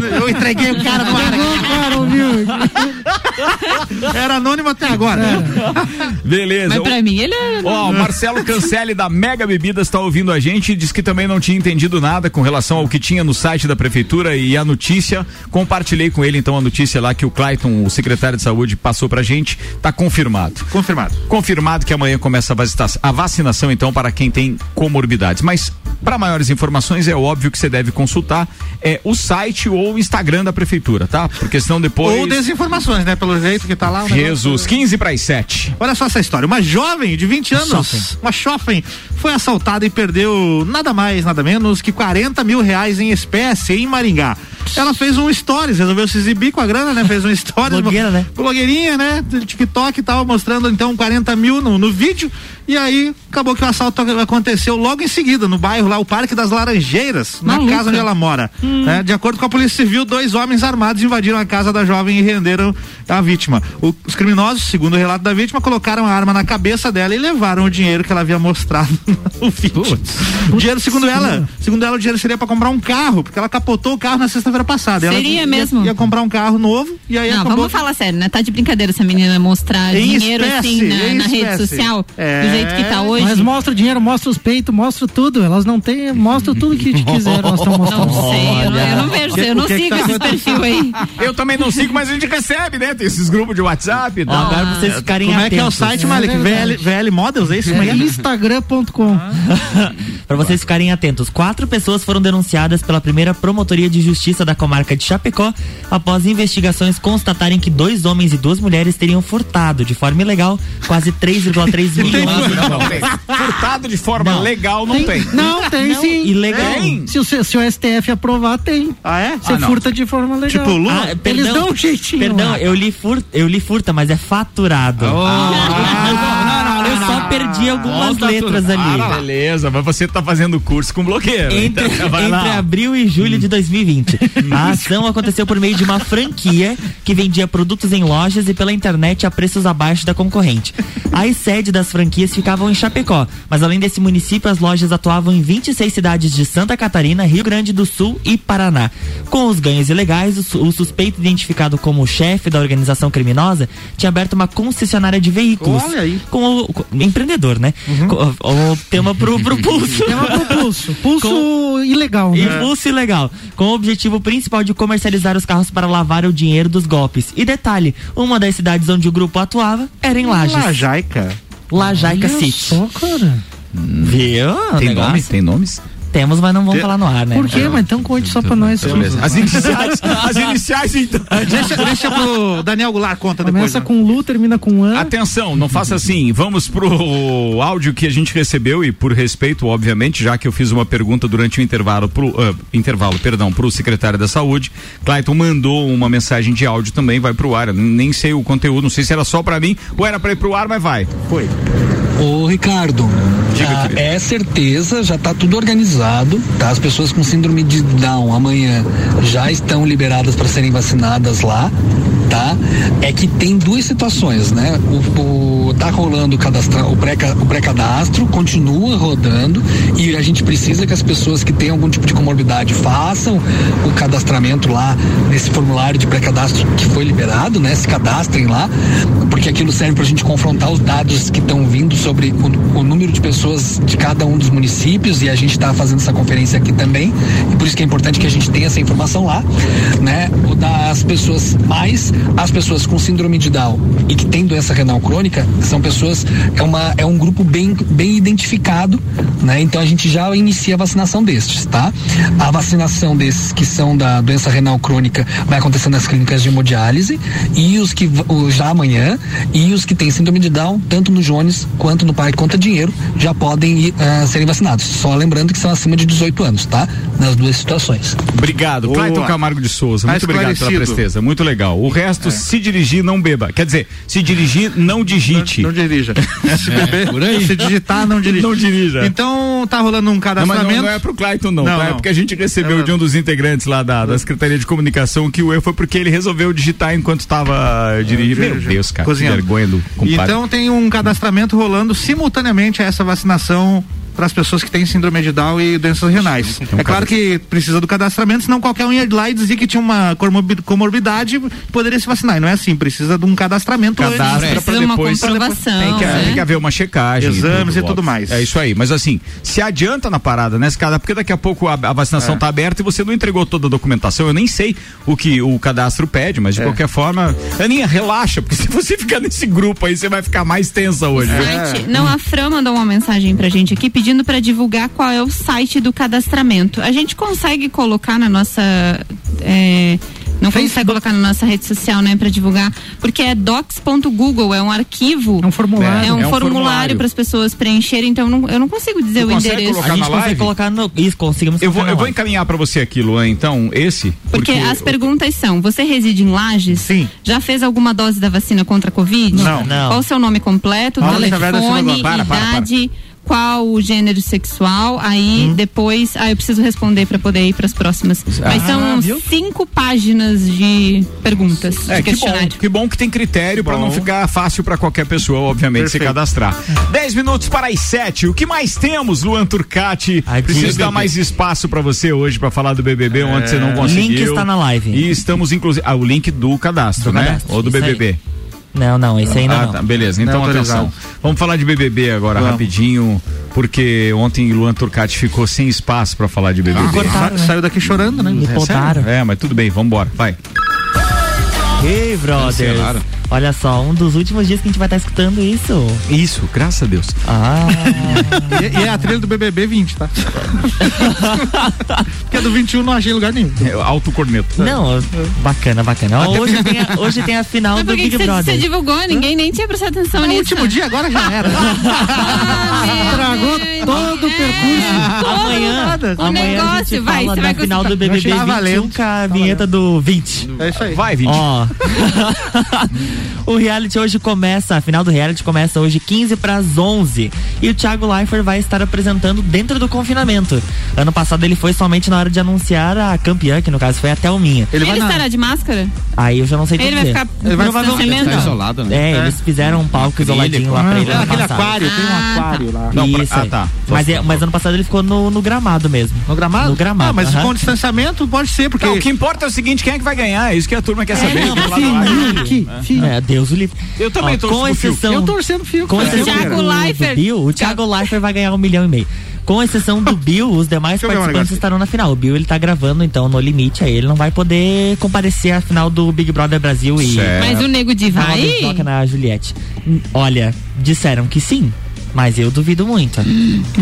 não. Eu entreguei o cara no ar. Era anônimo até agora. Beleza. Mas pra mim ele é. Ó, o Marcelo Cancelli da Mega Bebidas está ouvindo a gente e diz que também não tinha entendido nada com relação ao que tinha no site da prefeitura e a notícia. Compartilhei com ele então a notícia lá que o Clayton, o secretário de saúde, passou pra gente. Tá confirmado. Confirmado. Confirmado que amanhã começa a vacinação, então para quem tem comorbidades. Mas para maiores informações é óbvio que você deve consultar é, o site ou o Instagram da prefeitura, tá? Porque senão depois Ou desinformações, né? Pelo jeito que tá lá. o negócio. Jesus, 15 para as 7. Olha só essa história. Uma jovem de 20 anos, uma jovem, foi assaltada e perdeu nada mais, nada menos que 40 mil reais em espécie em Maringá. Ela fez um stories, resolveu se exibir com a grana, né? Fez um stories. Blogueira, né? Blogueirinha, né? TikTok e tal, mostrando então 40 mil no, no vídeo. E aí, acabou que o assalto aconteceu logo em seguida, no bairro lá, o Parque das Laranjeiras, na Maluca. casa onde ela mora. né? De acordo com a Polícia Civil, dois homens armados invadiram a casa da jovem e renderam a vítima. O- os criminosos, segundo o relato da vítima, colocaram a arma na cabeça dela e levaram o dinheiro que ela havia mostrado no vídeo. O dinheiro, segundo ela, segundo ela, o dinheiro seria para comprar um carro, porque ela capotou o carro na sexta-feira passada. Ela Seria ia- mesmo? Ia, comprar um carro novo e aí Não, acabou vamos falar sério, né? Tá de brincadeira essa menina mostrar Em dinheiro assim espécie, na, em na rede social, É. jeito que tá hoje. Mas mostra o dinheiro, mostra os peitos, mostra tudo. Elas não têm. Mostra tudo que quiser. Elas estão mostrando. Não sei, eu não, eu não vejo, eu não que que sigo tá esses perfil aí. Eu também não sigo, mas a gente recebe, né? Tem esses grupos de WhatsApp tal. agora vocês ficarem Como é que é o atentos. site, Malik? É VL. VL Models, é isso? É que é? Instagram.com. Para vocês ficarem atentos, quatro pessoas foram denunciadas pela primeira promotoria de justiça da comarca de Chapecó após investigações constatarem que dois homens e duas mulheres teriam furtado de forma ilegal quase 3,3 milhões Não, não tem. Furtado de forma Não. legal não tem. Não, tem sim. Ilegal. Tem. Se o, se o STF aprovar, tem. Ah, é? Você Ah, não. furta de forma legal. Tipo, Lula? Ah, Eles perdão, dão um jeitinho. Perdão, lá. eu li, fur, eu li furta, mas é faturado. Ah, eu só perdi algumas Volta letras tudo. ali. Ah, beleza, mas você tá fazendo curso com bloqueiro. Entre, então entre abril e julho de 2020. A ação aconteceu por meio de uma franquia que vendia produtos em lojas e pela internet a preços abaixo da concorrente. As sedes das franquias ficavam em Chapecó, mas além desse município, as lojas atuavam em 26 cidades de Santa Catarina, Rio Grande do Sul e Paraná. Com os ganhos ilegais, o, o suspeito identificado como o chefe da organização criminosa tinha aberto uma concessionária de veículos. Olha aí. Com o, com- empreendedor, né? Com- o tema pro, pro pulso. Tema pro pulso. Pulso ilegal. Né? Impulso ilegal, com o objetivo principal de comercializar os carros para lavar o dinheiro dos golpes. E detalhe, uma das cidades onde o grupo atuava era em Lages. Lajaica. Lajaica Olha City. só, cara. Viu? Tem Negócio? nome? Tem nomes? Temos, mas não vamos falar no ar, né? Por quê? Mas então conte só pra nós. As iniciais, as iniciais então. Deixa, deixa pro Daniel Goulart conta depois. Começa né? com Lu, termina com An. Atenção, não faça assim. Vamos pro áudio que a gente recebeu e por respeito, obviamente, já que eu fiz uma pergunta durante o intervalo pro ah, intervalo, perdão, pro secretário da Saúde, Clayton mandou uma mensagem de áudio também, vai pro ar. Eu Nem sei o conteúdo, não sei se era só pra mim ou era pra ir pro ar, mas vai. Foi. Ô Ricardo, ah, é certeza, já está tudo organizado, tá? As pessoas com síndrome de Down amanhã já estão liberadas para serem vacinadas lá, tá? É que tem duas situações, né? O, o tá rolando o o pré o pré-cadastro continua rodando e a gente precisa que as pessoas que têm algum tipo de comorbidade façam o cadastramento lá nesse formulário de pré-cadastro que foi liberado, né? Se cadastrem lá, porque aquilo serve para a gente confrontar os dados que estão vindo sobre o, o número de pessoas de cada um dos municípios e a gente está fazendo essa conferência aqui também e por isso que é importante que a gente tenha essa informação lá, né? O das pessoas mais as pessoas com síndrome de Down e que têm doença renal crônica são pessoas é uma é um grupo bem bem identificado, né? Então a gente já inicia a vacinação destes, tá? A vacinação desses que são da doença renal crônica vai acontecer nas clínicas de hemodiálise e os que já amanhã e os que têm síndrome de Down tanto no Jones quanto no Parque Conta Dinheiro já podem ir, ah, serem vacinados. Só lembrando que são acima de 18 anos, tá? Nas duas situações. Obrigado, Boa. Clayton Camargo de Souza. Tá Muito obrigado pela presteza. Muito legal. O resto, se dirigir, não beba. Quer dizer, se dirigir, não digite. Não, dirija. Se beber, por aí. se digitar, não dirija. Não dirija. Então tá rolando um Não, cadastramento. não, não é pro Clayton, não, Não, tá? É não. porque a gente recebeu de um dos integrantes lá da, da Secretaria de Comunicação que o erro foi porque ele resolveu digitar enquanto estava dirigindo. Meu Deus, cara, Cozinhando. vergonha do compadre. Então tem um cadastramento rolando simultaneamente a essa vacinação para as pessoas que têm síndrome de Down e doenças renais. um é claro que precisa do cadastramento, senão qualquer um ia lá e dizia que tinha uma comorbi- comorbidade poderia se vacinar. E não é assim, precisa de um cadastramento Cadastra antes. pra depois tem que, tem que haver uma checagem. Exames e tudo óbvio. mais. É isso aí. Mas assim, se adianta na parada, né? cara, Porque daqui a pouco a, a vacinação É. tá aberta e você não entregou toda a documentação. Eu nem sei o que o cadastro pede, mas de É. qualquer forma, Aninha, relaxa, porque se você ficar nesse grupo aí, você vai ficar mais tensa hoje. site. Não, a Fran mandou uma mensagem pra gente aqui pedindo pra divulgar qual é o site do cadastramento. A gente consegue colocar na nossa. é, não consegue colocar na nossa rede social, né, pra divulgar, porque é docs.google, é um arquivo. É um formulário. É um, É um formulário para as pessoas preencherem, então não- eu não consigo dizer o endereço. a gente consegue colocar no. Isso, conseguimos Eu vou, eu vou live. encaminhar pra você aqui, Luan, então, esse. Porque as perguntas são: você reside em Lages? Sim. Já fez alguma dose da vacina contra a Covid? Não. Não. Qual o seu nome completo, Silva telefone. Para, para, para. Qual o gênero sexual? Aí Hum. depois, aí eu preciso responder para poder ir para as próximas. Mas Ah, são viu? cinco páginas de perguntas, É, de que bom, que bom que tem critério pra não ficar fácil pra qualquer pessoa, obviamente, se Perfeito. cadastrar. 10 minutos para as 7. O que mais temos, Luan Turcati? Preciso BBB. dar mais espaço pra você hoje pra falar do BBB, onde você não conseguiu. Link está na live. E estamos, inclusive. Ah, o link do cadastro, Do né? cadastro, Ou do isso aí. Não, não, esse ainda ah, não. tá, beleza, então Não atenção. Vamos falar de BBB agora Vamos. rapidinho, porque ontem Luan Turcati ficou sem espaço pra falar de BBB. Sa- Saiu daqui chorando, né? É, sério? É, mas tudo bem, vambora, vai. Ei, brothers. Cancelaram. Olha só, um dos últimos dias que a gente vai estar escutando isso. Isso, graças a Deus. Ah. E, e é a trilha do BBB 20, tá? Porque a do 21 não achei em lugar nenhum. É, alto corneto. Não, bacana, bacana. Até Hoje tem, a, hoje tem a final Mas do Big que você, Brother. você divulgou? Ninguém nem tinha prestado atenção No nisso. último dia, agora já era. Estragou todo o percurso. Amanhã, o amanhã a negócio, gente vai, fala da vai final do. BBB Tá 21 valendo. com a vinheta do 20. É isso aí. Vai, 20. Ó, o reality hoje começa, a final do reality começa hoje 15 para as 11 e o Thiago Leifert vai estar apresentando dentro do confinamento. Ano passado ele foi somente na hora de anunciar a campeã, que no caso foi a Thelminha. Ele, estará de máscara? Aí eu já não sei Ele vai dizer. ficar Ele vai. Tá isolado, né? É, É. eles fizeram um palco isoladinho lá pra ele. Ah, ano aquele passado. aquário, tem um Ah, aquário lá. Não, pra- Isso ah, tá. Mas, é- mas ano passado ele ficou no, no gramado mesmo. No gramado? No gramado. Ah, mas aham. com distanciamento pode ser, porque. Não, o que importa é o seguinte, quem é que vai ganhar? É isso que a turma quer saber. não, do lado sim, lá. Filho. Deus o livre. Eu também Ó, torço com exceção, Eu torcendo fio. com exceção Thiago do. Bill, o Thiago Leifert vai ganhar um milhão e meio. Com exceção do Bill, os demais Deixa um participantes estarão na final. O Bill ele tá gravando, então, no limite, aí ele não vai poder comparecer à final do Big Brother Brasil e Certo. Mas o Nego Roda vai? toca na Juliette. Olha, disseram que sim. Mas eu duvido muito.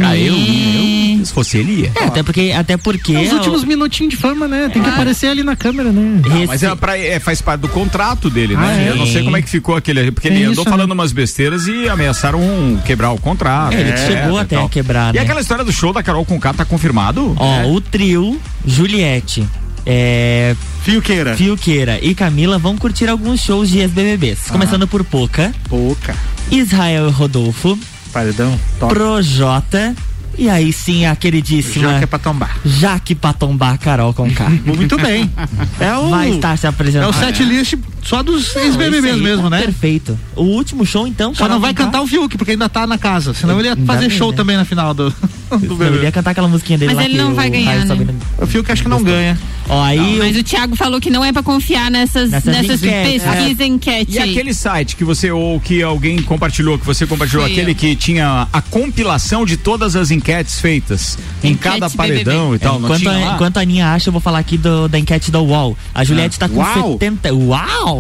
Ah, eu, eu, se fosse ele ia. É, até porque, até porque. Os eu- últimos minutinhos de fama, né? Tem que aparecer ali na câmera, né? Não, mas é pra, é, faz parte do contrato dele, né? Ah, é? Eu não sei como é que ficou aquele. Porque ele andou isso, falando né? umas besteiras e ameaçaram um, quebrar o contrato. É, ele chegou e até a quebrar, E né? aquela história do show da Carol com K tá confirmado? Ó, o trio, Juliette, é, Fiuqueira. Fiuqueira e Camila vão curtir alguns shows de ex-BBBs. Começando por Poca, Pouca. Israel e Rodolfo, Paredão. Top. Projota e aí sim a queridíssima Já que é pra tombar. Jaque pra tombar Carol com K. Muito bem. É o. Vai estar se É apresentando. o set list só dos Não, ex-BBBs aí mesmo, tá né? Perfeito. O último show, então. Só não vai cantar o Fiuk, porque ainda tá na casa. Senão ele ia fazer show né? também na final do, do Ele BBB. ia cantar aquela musiquinha dele Mas lá ele que não vai ganhar, né? Sabino- O Fiuk acho que não ganha. Ó, aí Mas o Thiago falou que não é pra confiar nessas, Nessas nessas enquetes. pesquisas enquete E aquele site que você ou que alguém compartilhou, que você compartilhou, aquele eu. que tinha a compilação de todas as enquetes feitas em Enquete cada BBB. paredão e tal, não enquanto, tinha a, enquanto a Aninha acha, eu vou falar aqui do- da enquete da UOL. A Juliette tá com Uau! 70. Uau!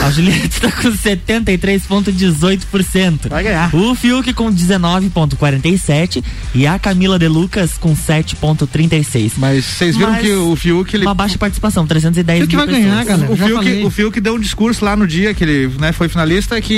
A Juliette tá com 73,18%. Vai ganhar. O Fiuk com 19,47% e a Camila De Lucas com 7,36%. Mas vocês viram Mas que o Fiuk, ele Uma baixa participação, 310 Fiuk mil vai ganhar, pessoas. galera. O Fiuk, falei. o Fiuk deu um discurso lá no dia que ele né, foi finalista que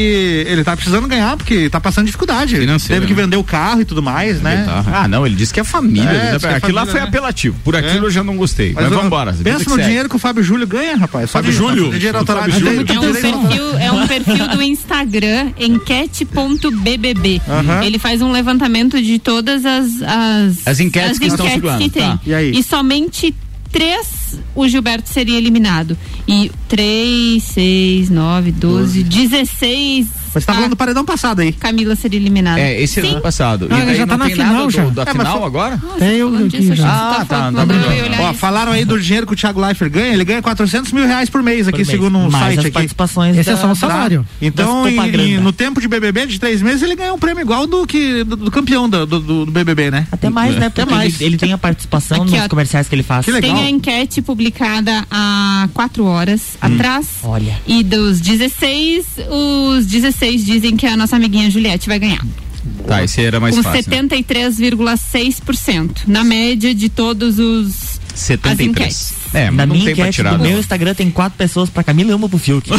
ele tá precisando ganhar porque tá passando dificuldade. Financeira, Teve que né? vender o carro e tudo mais, né? Ah, não, ele disse que é família. É, né? é aquilo lá família, foi né? apelativo. Por aquilo É. eu já não gostei. Mas, ó, vambora. vida Pensa no dinheiro que o Fábio Júlio ganha, rapaz. Fábio Júlio? Dinheiro Fábio. Júlio. É um, perfil, é um perfil do Instagram, enquete.bbb. Aham. Ele faz um levantamento de todas as, as, As enquetes que estão circulando, que tem. tá. E aí? somente três o Gilberto seria eliminado. E 3, 6, 9, 12, 16. Mas tá a falando do paredão passado aí. Camila seria eliminada. É, esse ano passado. Ah, e daí já tá não na tem final nada já. do, da É, mas final foi- agora? Até eu aqui disso, já. Ah, tá, tá eu olhar Ó, isso. falaram aí do dinheiro que o Thiago Leifert ganha, ele ganha 400 mil reais por mês aqui, Por mês. segundo um Mais site as aqui. participações Esse é só o salário. Então, em- no tempo de BBB de três meses, ele ganhou um prêmio igual do que do, do campeão do, do, do BBB, né? Até mais, né? Porque mais. Ele, ele tem a participação Aqui, nos ó. comerciais que ele faz. Que legal. Tem a enquete publicada há quatro horas atrás. Olha. E dos 16, os 16 dizem que a nossa amiguinha Juliette vai ganhar. Tá, esse era mais com fácil. né? 73,6%. Na média de todos os. As 73. enquetes. É, não minha enquete tirar. do meu Instagram tem quatro pessoas pra Camila e uma pro Fiuk.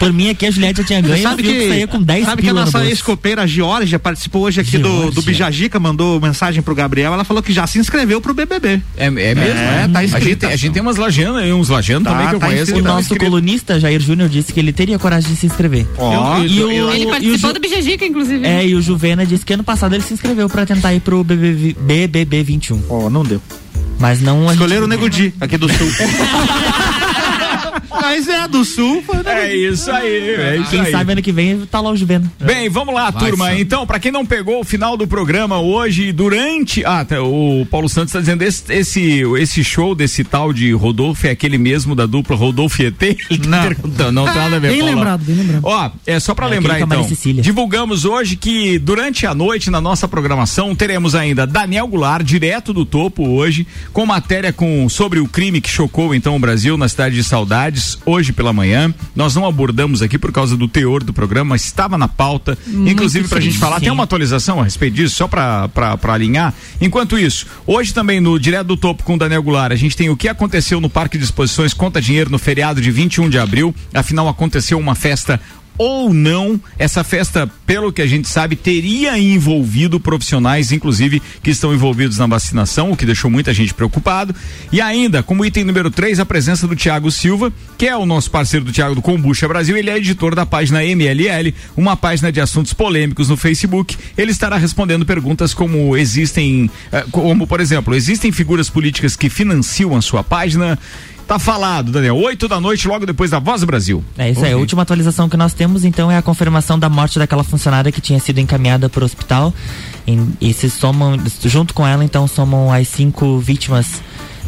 Por mim aqui a Juliette já tinha ganho e o Sabe Fiuk que, saía com 10 sabe que a no nossa ex-copeira a Georgia participou hoje aqui do, Georgia. do Bijagica, mandou mensagem pro Gabriel, ela falou que já se inscreveu pro BBB. É, é mesmo? É, tá a, gente, escrita. tem- a gente tem umas lajanas aí, uns lajanos Tá, também que eu tá conheço. O que tá nosso colunista Jair Júnior disse que ele teria coragem de se inscrever. Ó, E o- Ele e o participou Ju- do Bijagica, inclusive. É, e o Juvena disse que ano passado ele se inscreveu pra tentar ir pro BBB, BBB 21. Ó, não deu. Mas não Escolheram o. Nego Di, aqui do Sul. Mas é, do Sul Nego É isso aí, é isso Quem aí. sabe ano que vem tá lá o Juvena. Bem, vamos lá, Vai, turma. Então, pra quem não pegou o final do programa hoje, durante. Ah, tá, o Paulo Santos tá dizendo esse, esse, esse show desse tal de Rodolfo é aquele mesmo da dupla Rodolfo e ET? Não. não tem nada a ver Bem Paula. lembrado, bem lembrado. Ó, é só pra É lembrar a então. Divulgamos hoje que durante a noite na nossa programação teremos ainda Daniel Goulart, direto do topo hoje, com matéria com sobre o crime que chocou então o Brasil na cidade de Saudades, hoje pela manhã. Nós não abordamos aqui por causa do teor do programa, mas estava na pauta, inclusive pra sim, gente falar. sim. Tem uma atualização a respeito disso, só pra alinhar. Enquanto isso, hoje também no Direto do Topo com o Daniel Goulart, a gente tem o que aconteceu no Parque de Exposições Conta Dinheiro no feriado de 21 de abril. Afinal, aconteceu uma festa ou não, essa festa, pelo que a gente sabe, teria envolvido profissionais, inclusive, que estão envolvidos na vacinação, o que deixou muita gente preocupado. E ainda, como item número 3, a presença do Tiago Silva, que é o nosso parceiro do Tiago do Combucha Brasil, ele é editor da página MLL, uma página de assuntos polêmicos no Facebook. Ele estará respondendo perguntas como existem, eh, como por exemplo, existem figuras políticas que financiam a sua página? Tá falado, Daniel. 8 da noite, logo depois da Voz do Brasil. É isso aí, a última atualização que nós temos então é a confirmação da morte daquela funcionária que tinha sido encaminhada para o hospital. Em- e se somam, junto com ela, então, somam as cinco vítimas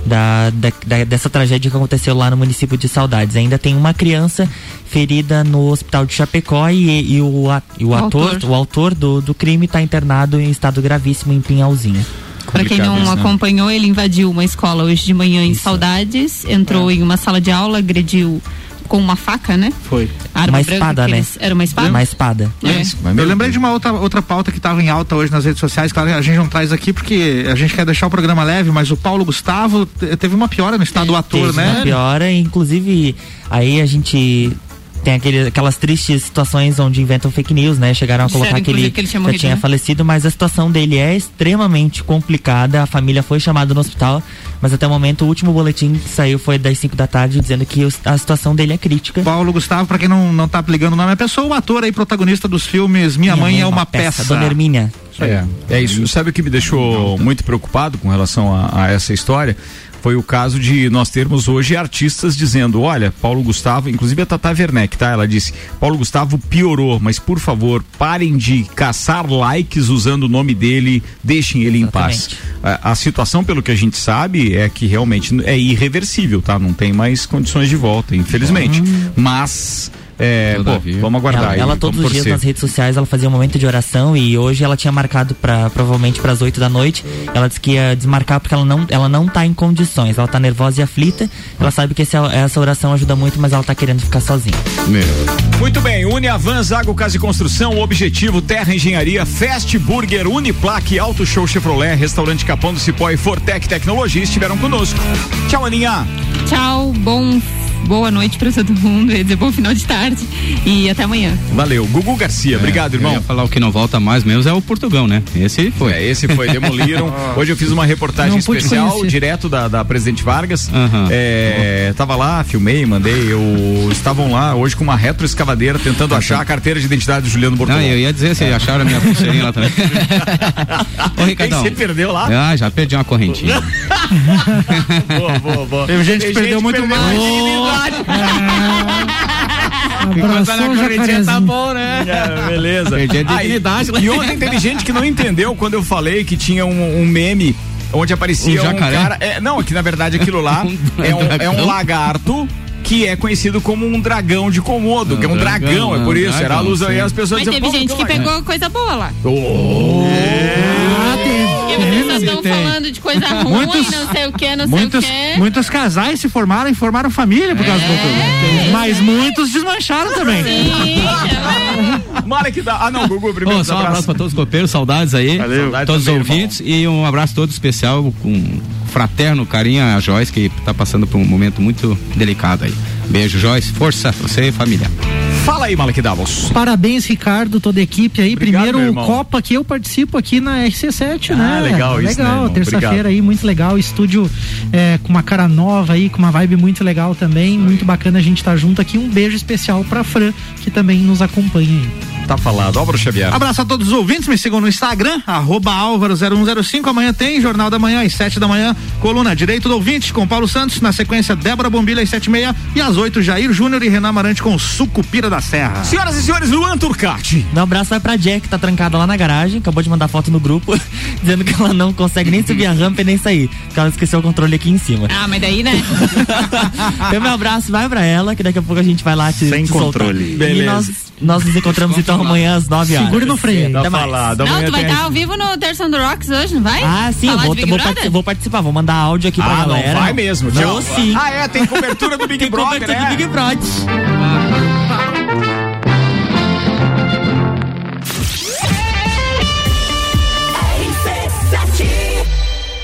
da, da- da- dessa tragédia que aconteceu lá no município de Saudades. Ainda tem uma criança ferida no hospital de Chapecó e, e o, a- e o, O ator, autor. o autor do, do crime está internado em estado gravíssimo em Pinhalzinho. Pra quem não isso, né? acompanhou, ele invadiu uma escola hoje de manhã em Saudades, entrou em uma sala de aula, agrediu com uma faca, né? Foi. Arma Uma branca espada, né? eles- Era uma espada? Uma espada. É. Eu lembrei de uma outra, outra pauta que estava em alta hoje nas redes sociais, claro, a gente não traz aqui porque a gente quer deixar o programa leve, mas o Paulo Gustavo te- teve uma piora no estado do ator, Teve né? uma piora, inclusive aí a gente tem aquele, aquelas tristes situações onde inventam fake news, né? Chegaram a Disseram, colocar que ele, inclusive, que ele tinha já morrido, tinha né? falecido, mas a situação dele é extremamente complicada. A família foi chamada no hospital, mas até o momento o último boletim que saiu foi das 5 da tarde dizendo que os- a situação dele é crítica. Paulo Gustavo, pra quem não, não tá ligando o nome, é pessoa, o ator aí, protagonista dos filmes Minha, Mãe, é uma peça. Dona Hermínia. É, é isso. Sabe o que me deixou muito preocupado com relação a, a essa história? Foi o caso de nós termos hoje artistas dizendo: olha, Paulo Gustavo, inclusive a Tata Werneck, tá? Ela disse: Paulo Gustavo piorou, mas por favor, parem de caçar likes usando o nome dele, deixem ele em paz. A, a situação, pelo que a gente sabe, é que realmente é irreversível, tá? Não tem mais condições de volta, infelizmente. Mas. É, pô, vamos aguardar. Ela, aí, ela todos os dias torcer. nas redes sociais ela fazia um momento de oração e hoje ela tinha marcado para provavelmente para as 8 da noite. Ela disse que ia desmarcar porque ela não ela não tá em condições. Ela tá nervosa e aflita. Ela sabe que esse- essa oração ajuda muito, mas ela tá querendo ficar sozinha. Muito bem, Uniavan, Zago Casa e Construção, Objetivo, Terra Engenharia, Fast Burger, Uniplaque, Auto Show Chevrolet, Restaurante Capão do Cipó e Fortec Tecnologia estiveram conosco. Tchau, Aninha. Tchau, bom, boa noite pra todo mundo, ia dizer bom final de tarde e até amanhã. Valeu. Gugu Garcia, obrigado, irmão. É, Eu ia falar o que não volta mais mesmo é o Portugão, né? Esse foi. É, esse foi, demoliram. Hoje eu fiz uma reportagem Não especial direto da, da Presidente Vargas. É, tava lá, filmei, mandei. Eu, estavam lá hoje com uma retroescavadeira tentando achar a carteira de identidade do Juliano Bortolão. Não, eu ia dizer se acharam a minha pulseirinha lá também. Ô, Ricardão. Você perdeu lá? Ah, já perdi uma correntinha. boa, boa, boa. Teve gente que perdeu muito mais. Abraçou o jacarezinho. né? É, beleza. Perdi a dignidade. Aí, e ontem teve gente que não entendeu quando eu falei que tinha um, um meme onde aparecia Um um, jacaré? cara. É, não, que na verdade aquilo lá é, um, é um dragão? lagarto. Que é conhecido como um dragão de Komodo, que é um dragão, dragão, é por isso. Era a dragão, luz aí, as pessoas Mas diziam, teve "Pô, gente que lagarto." pegou coisa boa lá. Ah, E vocês estão falando de coisa ruim, Muitos- não sei o que, não Muitos, sei o que. muitos casais se formaram e formaram família por causa do Portugal. Mas muitos desmancharam também. Mara que dá. Ah, não, Gugu, primeiro. Ô, só um abraço pra todos os copeiros, saudades aí. Valeu. Saudade Todos os também, ouvintes. E um abraço todo especial com fraterno carinho a Joyce, que tá passando por um momento muito delicado aí. Beijo, Joyce. Força, você e família. Fala aí, Malek Davos. Parabéns, Ricardo, toda a equipe aí. Obrigado, Primeiro. Copa que eu participo aqui na RC7, Ah, né? legal isso, né, Legal, irmão? terça-feira aí, muito legal. Estúdio é, com uma cara nova aí, com uma vibe muito legal também. Muito bacana a gente estar junto aqui. Um beijo especial pra Fran, que também nos acompanha aí. Tá falado. Álvaro Xavier. Abraço a todos os ouvintes, me sigam no Instagram, arroba Álvaro0105. Amanhã tem Jornal da Manhã às 7 da manhã, coluna Direito do Ouvinte com Paulo Santos, na sequência Débora Bombilha às 7 e meia e às 8 Jair Júnior e Renan Marante com Sucupira da Serra. Senhoras e senhores, Luan Turcati. Um abraço vai pra Jack, que tá trancada lá na garagem, acabou de mandar foto no grupo, dizendo que ela não consegue nem subir a rampa e nem sair, porque ela esqueceu o controle aqui em cima. Ah, mas daí, né? Então, meu abraço vai pra ela, que daqui a pouco a gente vai lá te, Sem te soltar. controle. E Beleza. Nós, nos encontramos então amanhã às 9 horas. Segure no freio. Tá falado. Não, tu vai tem- estar ao vivo no Terção do Rocks hoje, não vai? Ah, sim, vou, Big vou, Brother? parti- vou participar, vou mandar áudio aqui pra Ah, galera. não vai mesmo. Tchau. sim. Ah, é, tem cobertura do Big Tem Brother, cobertura né? do Big Brother.